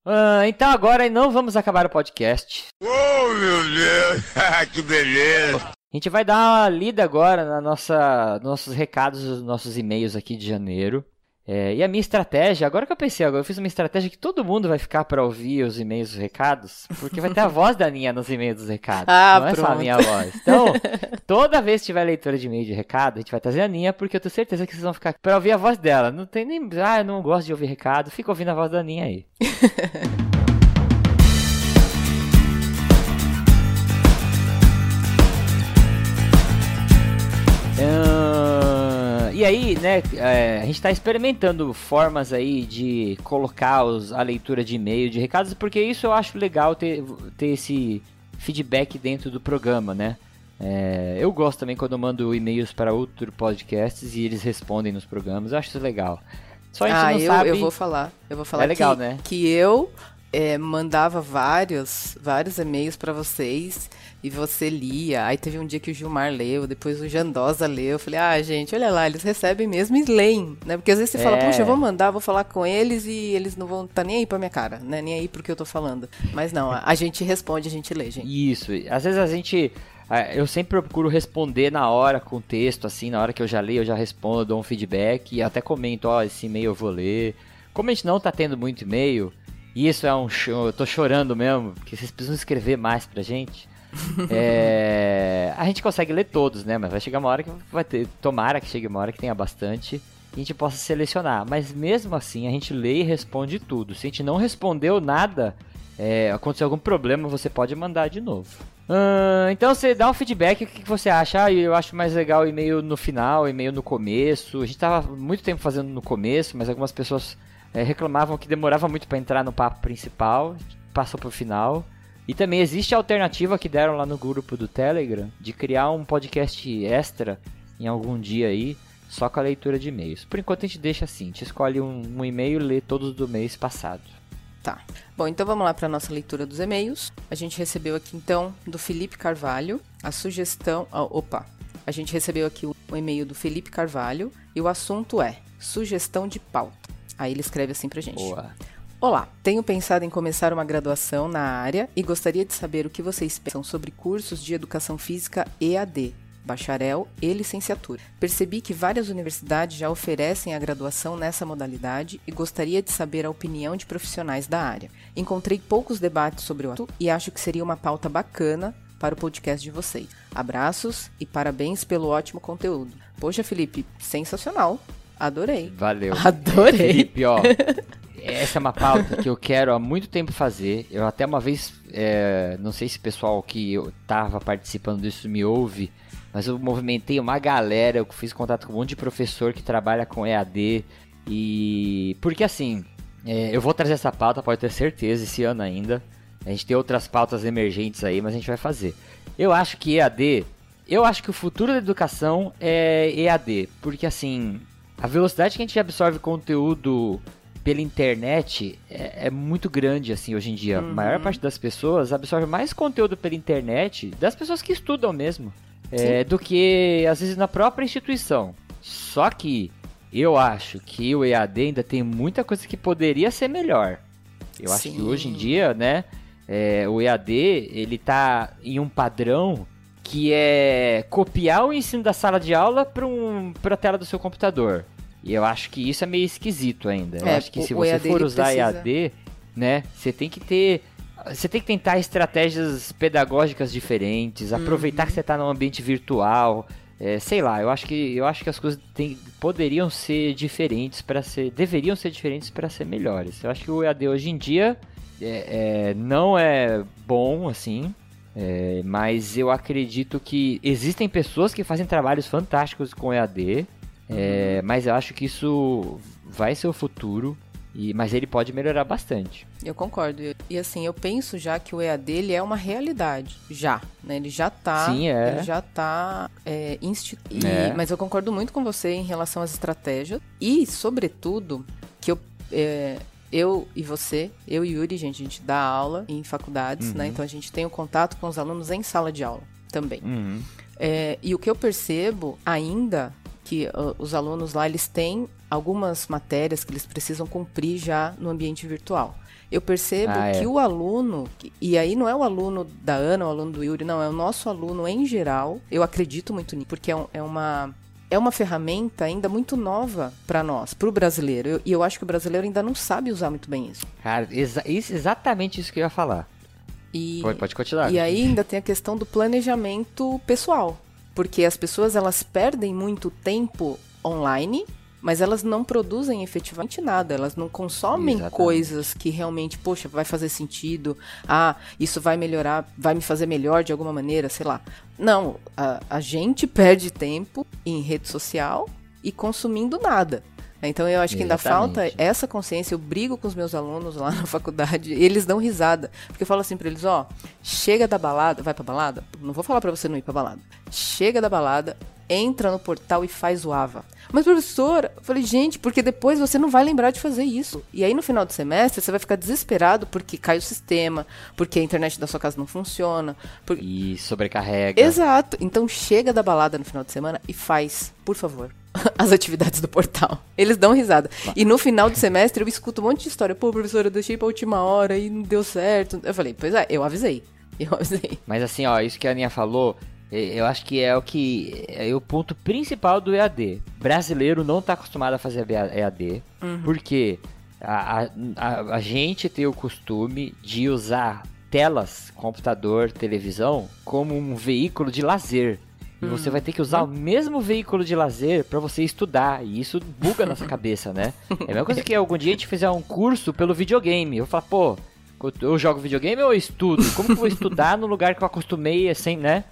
Ah, então agora não vamos acabar o podcast. Oh, meu Deus, *laughs* que beleza. A gente vai dar uma lida agora na nossa, nos nossos recados, nos nossos e-mails aqui de janeiro. É, e a minha estratégia, agora que eu pensei, agora eu fiz uma estratégia que todo mundo vai ficar para ouvir os e-mails dos recados, porque vai ter a voz *laughs* da Aninha nos e-mails dos recados. Ah, não é só a pronto. minha voz. Então, *laughs* toda vez que tiver leitura de e-mail de recado, a gente vai trazer a Aninha, porque eu tenho certeza que vocês vão ficar para ouvir a voz dela. Não tem nem, ah, eu não gosto de ouvir recado, fica ouvindo a voz da Aninha aí. *laughs* Ah, e aí, né, é, a gente está experimentando formas aí de colocar os- a leitura de e-mail, de recados, porque isso eu acho legal ter, ter esse feedback dentro do programa, né? É, eu gosto também quando eu mando e-mails para outros podcasts e eles respondem nos programas, eu acho isso legal. Só a gente Ah, não eu, sabe... eu vou falar. Eu vou falar É legal, que, né? que eu é, mandava vários, vários e-mails pra vocês e você lia. Aí teve um dia que o Gilmar leu, depois o Jandosa leu. Eu falei, ah, gente, olha lá, eles recebem mesmo e leem, né? Porque às vezes você fala, É. puxa, eu vou mandar, vou falar com eles e eles não vão estar nem aí pra minha cara, né? Nem aí porque eu tô falando. Mas não, a, a gente responde, a gente lê, gente. Isso, às vezes a gente. ah, Eu sempre procuro responder na hora com texto, assim, na hora que eu já leio, eu já respondo, dou um feedback e até comento, ó, esse e-mail eu vou ler. Como a gente não tá tendo muito e-mail, e isso é um show, eu tô chorando mesmo, porque vocês precisam escrever mais pra gente. *laughs* é, a gente consegue ler todos, né? Mas vai chegar uma hora que vai ter. Tomara que chegue uma hora que tenha bastante e a gente possa selecionar. Mas mesmo assim, a gente lê e responde tudo. Se a gente não respondeu nada, é, aconteceu algum problema, você pode mandar de novo. Ah, então você dá um feedback, o que, que você acha? Ah, eu acho mais legal o e-mail no final, e-mail no começo. A gente tava muito tempo fazendo no começo, mas algumas pessoas é, reclamavam que demorava muito para entrar no papo principal, passou pro final. E também existe a alternativa que deram lá no grupo do Telegram de criar um podcast extra em algum dia aí, só com a leitura de e-mails. Por enquanto a gente deixa assim, a gente escolhe um, um e-mail e lê todos do mês passado. Tá. Bom, então vamos lá para nossa leitura dos e-mails. A gente recebeu aqui então do Felipe Carvalho a sugestão. ah, opa! A gente recebeu aqui um e-mail do Felipe Carvalho e o assunto é sugestão de pauta. Aí ele escreve assim pra gente. Boa. Olá, tenho pensado em começar uma graduação na área e gostaria de saber o que vocês pensam sobre cursos de educação física EAD. bacharel e licenciatura. Percebi que várias universidades já oferecem a graduação nessa modalidade e gostaria de saber a opinião de profissionais da área. Encontrei poucos debates sobre o assunto e acho que seria uma pauta bacana para o podcast de vocês. Abraços e parabéns pelo ótimo conteúdo. Poxa, Felipe, sensacional. Adorei. Valeu. Adorei. Felipe, ó. *laughs* Essa é uma pauta que eu quero há muito tempo fazer. Eu até uma vez, é, não sei se o pessoal que eu tava participando disso me ouve, mas eu movimentei uma galera, eu fiz contato com um monte de professor que trabalha com EAD. E. Porque assim, é, eu vou trazer essa pauta, pode ter certeza, esse ano ainda. A gente tem outras pautas emergentes aí, mas a gente vai fazer. Eu acho que EAD. Eu acho que o futuro da educação é EAD. Porque assim, a velocidade que a gente absorve conteúdo pela internet é, é muito grande, assim, hoje em dia. Uhum. A maior parte das pessoas absorve mais conteúdo pela internet, das pessoas que estudam mesmo, é, do que, às vezes, na própria instituição. Só que eu acho que o EAD ainda tem muita coisa que poderia ser melhor. Eu acho que Sim. hoje em dia, né, é, o EAD, ele tá em um padrão que é copiar o ensino da sala de aula para um, a tela do seu computador. E eu acho que isso é meio esquisito ainda. Eu É, acho que o- se você EAD, for usar precisa- EAD, né, você tem que ter você tem que tentar estratégias pedagógicas diferentes, aproveitar Uhum. que você está num ambiente virtual, é, sei lá, eu acho que eu acho que as coisas tem- poderiam ser diferentes para ser, deveriam ser diferentes para ser melhores. Eu acho que o EAD hoje em dia é, é, não é bom assim, é, mas eu acredito que existem pessoas que fazem trabalhos fantásticos com EAD, é, mas eu acho que isso vai ser o futuro. E, mas ele pode melhorar bastante. Eu concordo. E assim, eu penso já que o EAD ele é uma realidade. Já. Né? Ele já tá. Sim, é. Ele já tá é, institu- e- É. Mas eu concordo muito com você em relação às estratégias. E, sobretudo, que eu. é, eu e você, eu e Yuri, gente, a gente dá aula em faculdades, né? Então a gente tem o contato com os alunos em sala de aula também. Uhum. É, e o que eu percebo ainda que uh, os alunos lá eles têm algumas matérias que eles precisam cumprir já no ambiente virtual. Eu percebo Ah, é. que o aluno, e aí não é o aluno da Ana, o aluno do Yuri, não, é o nosso aluno em geral. Eu acredito muito nisso, porque é, um- é uma é uma ferramenta ainda muito nova para nós, para o brasileiro. Eu- E eu acho que o brasileiro ainda não sabe usar muito bem isso. Cara, exa isso- exatamente isso que eu ia falar. E, Pode, pode continuar. E aí ainda tem a questão do planejamento pessoal, porque as pessoas elas perdem muito tempo online, mas elas não produzem efetivamente nada, elas não consomem Exatamente. coisas que realmente, poxa, vai fazer sentido, ah, isso vai melhorar, vai me fazer melhor de alguma maneira, sei lá. Não, a, a gente perde tempo em rede social e consumindo nada. Então eu acho que ainda Exatamente. falta essa consciência. Eu brigo com os meus alunos lá *laughs* na faculdade, eles dão risada. Porque eu falo assim pra eles, ó, chega da balada, vai pra balada? Não vou falar pra você não ir pra balada. Chega da balada, entra no portal e faz o AVA. Mas professora, eu falei, gente, porque depois você não vai lembrar de fazer isso. E aí no final do semestre você vai ficar desesperado porque cai o sistema, porque a internet da sua casa não funciona, por- E sobrecarrega. Exato. Então chega da balada no final de semana e faz, por favor, *laughs* as atividades do portal. Eles dão risada. E no final do semestre eu escuto um monte de história. Pô, professora, eu deixei pra última hora e não deu certo. Eu falei, pois é, eu avisei. *laughs* Eu avisei. Mas assim, ó, isso que a Aninha falou, eu acho que é o que é o ponto principal do EAD. Brasileiro não tá acostumado a fazer EAD, porque a, a, a, a gente tem o costume de usar telas, computador, televisão, como um veículo de lazer. E você vai ter que usar o mesmo veículo de lazer para você estudar. E isso buga nossa *laughs* cabeça, né? É a mesma coisa que algum dia a gente fizer um curso pelo videogame. Eu falar, pô, eu jogo videogame ou eu estudo? Como que eu vou estudar no lugar que eu acostumei, assim, né?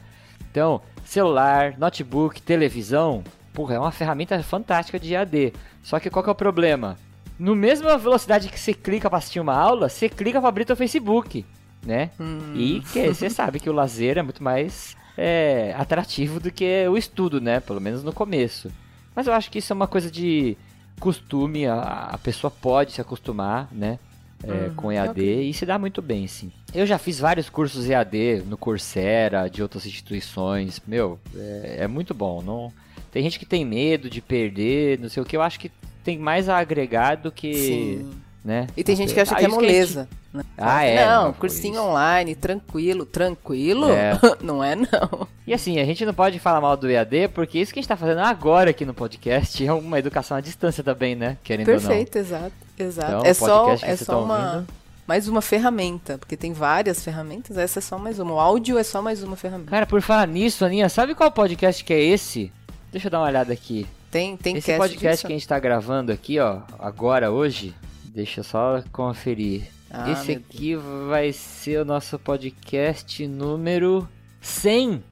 Então, celular, notebook, televisão, porra, é uma ferramenta fantástica de AD. Só que qual que é o problema? No mesma velocidade que você clica pra assistir uma aula, você clica pra abrir teu Facebook, né? E que você sabe que o lazer é muito mais é, atrativo do que o estudo, né? Pelo menos no começo. Mas eu acho que isso é uma coisa de costume, a, a pessoa pode se acostumar, né? é, com EAD e se dá muito bem, sim. Eu já fiz vários cursos EAD no Coursera, de outras instituições. Meu, é, é muito bom. Não tem gente que tem medo de perder, não sei o que. Eu acho que tem mais a agregar do que, Sim. né? E tem gente que acha Ah, que é isso a gente- moleza. né? Ah, é, Não, não, cursinho isso. online, tranquilo. Tranquilo? É. *laughs* não é, não. E assim, a gente não pode falar mal do EAD, porque isso que a gente tá fazendo agora aqui no podcast é uma educação à distância também, né? Querendo Perfeito, exato, exato. Então, é só, é só tá uma, ouvindo- mais uma ferramenta, porque tem várias ferramentas, essa é só mais uma. O áudio é só mais uma não. ferramenta. Cara, por falar nisso, Aninha, sabe qual podcast que é esse? Deixa eu dar uma olhada aqui. Tem, tem Esse cast podcast que a gente tá gravando aqui, ó, agora, hoje, deixa eu só conferir. Ah, Esse aqui vai ser o nosso podcast número 100.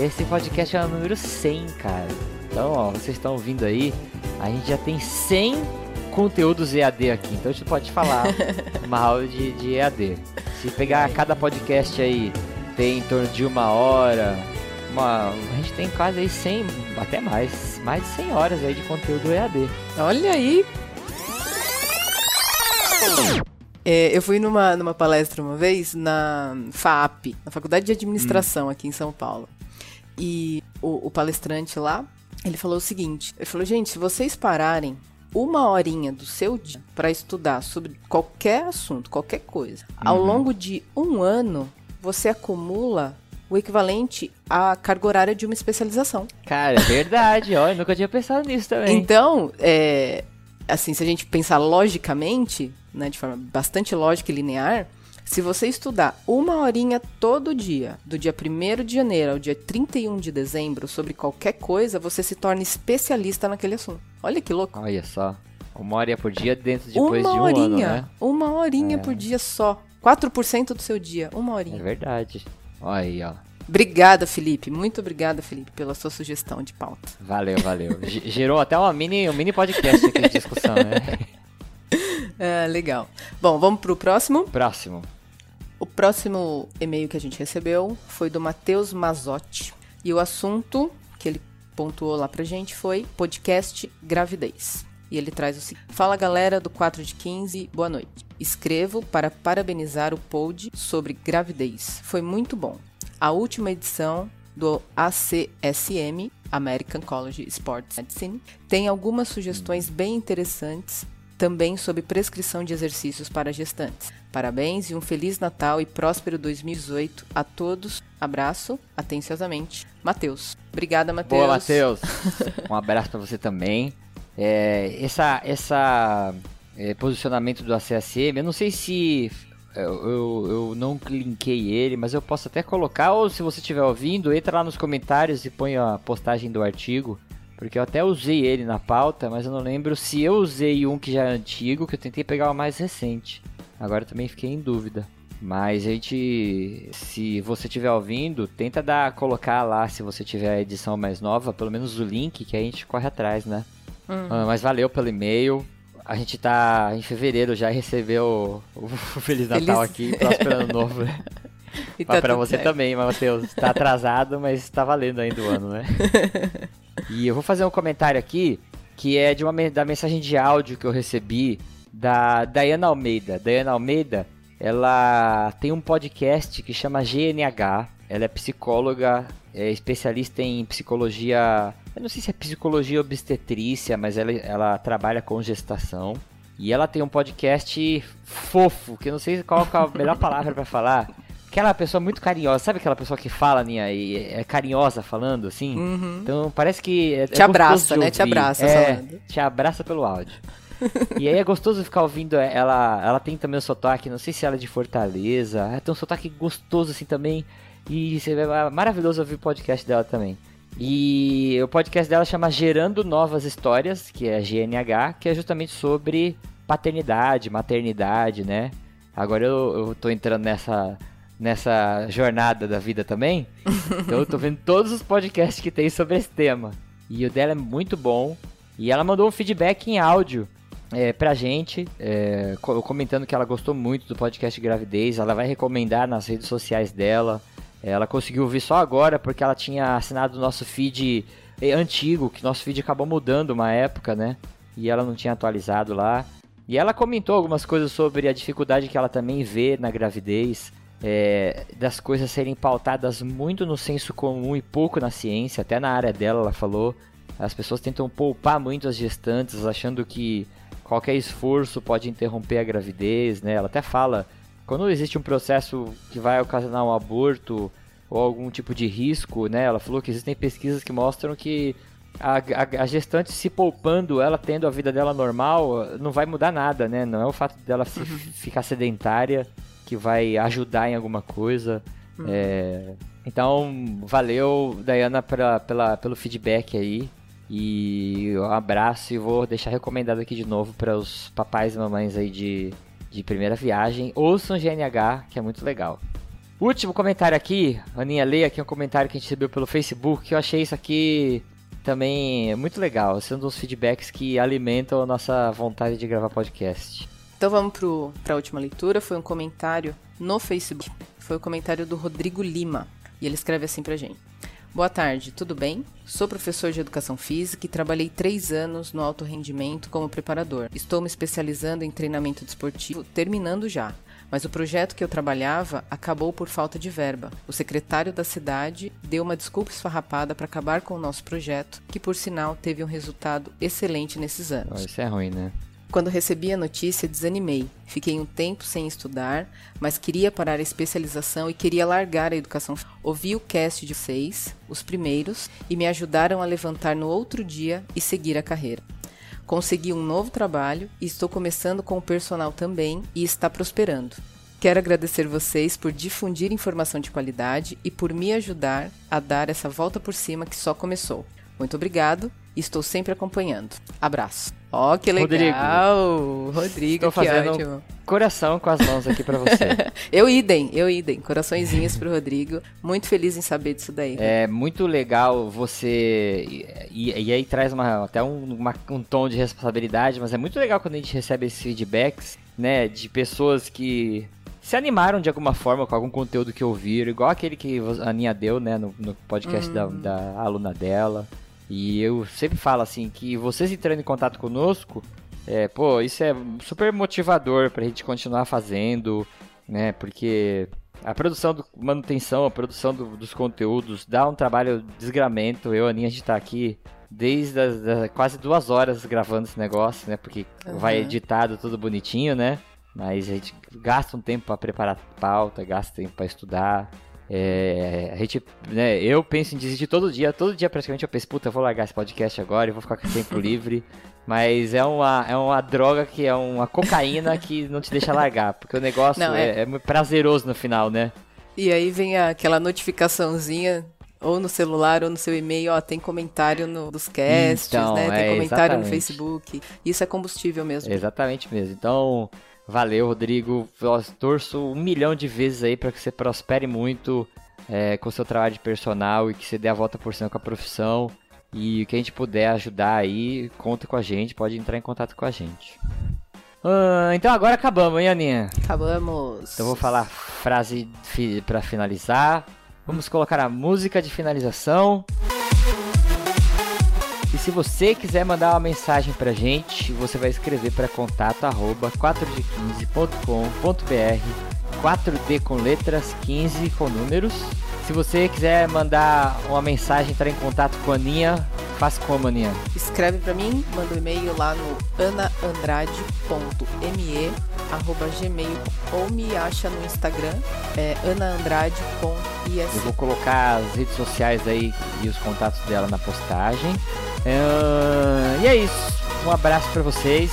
Esse podcast é o número 100, cara. Então, ó, vocês estão ouvindo aí, a gente já tem 100 conteúdos EAD aqui. Então a gente pode falar *laughs* mal de, de EAD. Se pegar cada podcast aí, tem em torno de uma hora, uma, a gente tem quase aí 100, até mais, mais de 100 horas aí de conteúdo EAD. Olha aí! É, eu fui numa, numa palestra uma vez na FAP, na Faculdade de Administração aqui em São Paulo. E o, o palestrante lá, ele falou o seguinte: ele falou, gente, se vocês pararem uma horinha do seu dia para estudar sobre qualquer assunto, qualquer coisa, ao longo de um ano, você acumula o equivalente à carga horária de uma especialização. Cara, é verdade, ó, eu nunca tinha pensado nisso também. Então, é, assim, se a gente pensar logicamente, né, de forma bastante lógica e linear, se você estudar uma horinha todo dia, do dia 1 de janeiro ao dia 31 de dezembro, sobre qualquer coisa, você se torna especialista naquele assunto. Olha que louco. Olha só, uma hora por dia dentro depois uma de um horinha, ano, né? uma horinha É. por dia só. 4% do seu dia, uma É horinha. verdade. Olha aí, ó. Obrigada, Felipe. Muito obrigada, Felipe, pela sua sugestão de pauta. Valeu, valeu. *laughs* Ge- Gerou até uma mini, um mini podcast aqui de discussão, né? *laughs* É, legal. Bom, vamos pro próximo. Próximo. O próximo e-mail que a gente recebeu foi do Matheus Mazotti. E o assunto que ele pontuou lá pra gente foi podcast gravidez. E ele traz o seguinte: Fala galera do 4 de 15, boa noite. Escrevo para parabenizar o pod sobre gravidez. Foi muito bom. A última edição do ACSM, American College Sports Medicine, tem algumas sugestões bem interessantes também sobre prescrição de exercícios para gestantes. Parabéns e um feliz Natal e próspero 2018 a todos. Abraço, atenciosamente, Matheus. Obrigada, Matheus. Boa, Matheus. *laughs* Um abraço pra você também. É, essa essa é, posicionamento do ACSM, eu não sei se eu, eu, eu não linkei ele, mas eu posso até colocar, ou se você estiver ouvindo, entra lá nos comentários e põe a postagem do artigo. Porque eu até usei ele na pauta, mas eu não lembro se eu usei um que já é antigo, que eu tentei pegar o mais recente. Agora eu também fiquei em dúvida. Mas a gente, se você estiver ouvindo, tenta dar, colocar lá, se você tiver a edição mais nova, pelo menos o link, que a gente corre atrás, né? Ah, mas valeu pelo e-mail. A gente tá em fevereiro já e recebeu o, *laughs* Feliz Natal Feliz- aqui, próspero ano *laughs* novo, né? E Mas pra você certo. também, Matheus. Tá atrasado, mas tá valendo ainda o ano, né? *laughs* e eu vou fazer um comentário aqui, que é de uma da mensagem de áudio que eu recebi da Dayana Almeida. Dayana Almeida, ela tem um podcast que chama GNH. Ela é psicóloga, é especialista em psicologia. Eu não sei se é psicologia obstetrícia, mas ela, ela trabalha com gestação. E ela tem um podcast fofo, que eu não sei qual é a melhor palavra pra falar. Aquela pessoa muito carinhosa, sabe aquela pessoa que fala, Ninha, e é carinhosa falando, assim? Então parece que. É, é Uhum. Te abraça, gostoso de né? Te abraça É, te abraça pelo áudio. e aí é gostoso ficar ouvindo ela. Ela tem também o sotaque, não sei se ela é de Fortaleza. Ela tem um sotaque gostoso assim também. E é maravilhoso ouvir o podcast dela também. E o podcast dela chama Gerando Novas Histórias, que é GNH, que é justamente sobre paternidade, maternidade, né? Agora eu, eu tô entrando nessa, nessa jornada da vida também. *laughs* então eu tô vendo todos os podcasts que tem sobre esse tema. E o dela é muito bom. E ela mandou um feedback em áudio é, pra gente, é, co- comentando que ela gostou muito do podcast Gravidez. Ela vai recomendar nas redes sociais dela. Ela conseguiu ouvir só agora porque ela tinha assinado o nosso feed eh, antigo, que nosso feed acabou mudando uma época, né? E ela não tinha atualizado lá. E ela comentou algumas coisas sobre a dificuldade que ela também vê na gravidez, é, das coisas serem pautadas muito no senso comum e pouco na ciência, até na área dela ela falou. As pessoas tentam poupar muito as gestantes, achando que qualquer esforço pode interromper a gravidez, né? Ela até fala, quando existe um processo que vai ocasionar um aborto ou algum tipo de risco, né? Ela falou que existem pesquisas que mostram que a, a, a, gestante se poupando, ela tendo a vida dela normal, não vai mudar nada, né? Não é o fato dela se, uhum. ficar sedentária que vai ajudar em alguma coisa. Uhum. É... Então, valeu, Dayana, pela, pela, pelo feedback aí. E um abraço e vou deixar recomendado aqui de novo para os papais e mamães aí de, de primeira viagem. Ouçam GNH, que é muito legal. Último comentário aqui, Aninha, leia aqui um comentário que a gente recebeu pelo Facebook, que eu achei isso aqui também muito legal. Esse é dos feedbacks que alimentam a nossa vontade de gravar podcast. Então vamos para a última leitura. Foi um comentário no Facebook. Foi o um comentário do Rodrigo Lima. E ele escreve assim pra gente. Boa tarde, tudo bem? Sou professor de educação física e trabalhei três anos no alto rendimento como preparador. Estou me especializando em treinamento desportivo, terminando já. Mas o projeto que eu trabalhava acabou por falta de verba. O secretário da cidade deu uma desculpa esfarrapada para acabar com o nosso projeto, que por sinal teve um resultado excelente nesses anos. Isso é ruim, né? Quando recebi a notícia, desanimei. Fiquei um tempo sem estudar, mas queria parar a especialização e queria largar a educação. Ouvi o cast de vocês, os primeiros, e me ajudaram a levantar no outro dia e seguir a carreira. Consegui um novo trabalho e estou começando com o personal também e está prosperando. Quero agradecer vocês por difundir informação de qualidade e por me ajudar a dar essa volta por cima que só começou. Muito obrigado estou sempre acompanhando. Abraço. Ó, oh, que legal! Rodrigo, Rodrigo estou fazendo ótimo. coração com as mãos aqui para você. *laughs* eu idem, eu idem. Coraçõezinhos pro Rodrigo. Muito feliz em saber disso daí. É muito legal você... E, e aí traz uma, até um, uma, um tom de responsabilidade, mas é muito legal quando a gente recebe esses feedbacks, né, de pessoas que se animaram de alguma forma com algum conteúdo que ouviram, igual aquele que a Aninha deu, né, no, no podcast da, uhum. da aluna dela. E eu sempre falo assim que vocês entrando em contato conosco, é, pô, isso é super motivador pra gente continuar fazendo, né? Porque a produção do manutenção, a produção do, dos conteúdos dá um trabalho desgramento. Eu e a Aninha, a gente tá aqui desde as, das, quase duas horas gravando esse negócio, né? Porque uhum. vai editado tudo bonitinho, né? Mas a gente gasta um tempo para preparar pauta, gasta tempo para estudar. É, a gente, né, eu penso em desistir todo dia, todo dia praticamente eu penso, puta, eu vou largar esse podcast agora e vou ficar com tempo livre. Mas é uma, é uma droga que é uma cocaína que não te deixa largar, porque o negócio não, é... É, é prazeroso no final, né? E aí vem aquela notificaçãozinha ou no celular ou no seu e-mail, ó, tem comentário no, dos casts, então, né? Tem é, comentário exatamente. no Facebook. Isso é combustível mesmo. Exatamente mesmo. Então, Valeu, Rodrigo. Eu torço um milhão de vezes aí para que você prospere muito é, com o seu trabalho de personal e que você dê a volta por cima com a profissão. E o que a gente puder ajudar aí, conta com a gente, pode entrar em contato com a gente. Uh, então agora acabamos, hein, Aninha? Acabamos. Então vou falar frase fi para finalizar. Vamos colocar a música de finalização. E se você quiser mandar uma mensagem pra gente, você vai escrever para contato arroba 4d15.com.br 4D com letras, 15 com números. Se você quiser mandar uma mensagem, entrar em contato com a Aninha, faça como, Aninha? Escreve para mim, manda um e-mail lá no anaandrade.me arroba gmail ou me acha no Instagram, é anaandrade.is. Eu vou colocar as redes sociais aí e os contatos dela na postagem. Uh, e é isso. Um abraço para vocês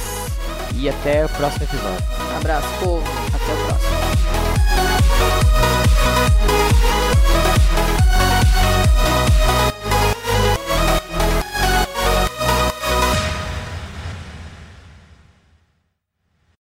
e até o próximo episódio. Um abraço, povo. Até o Bye.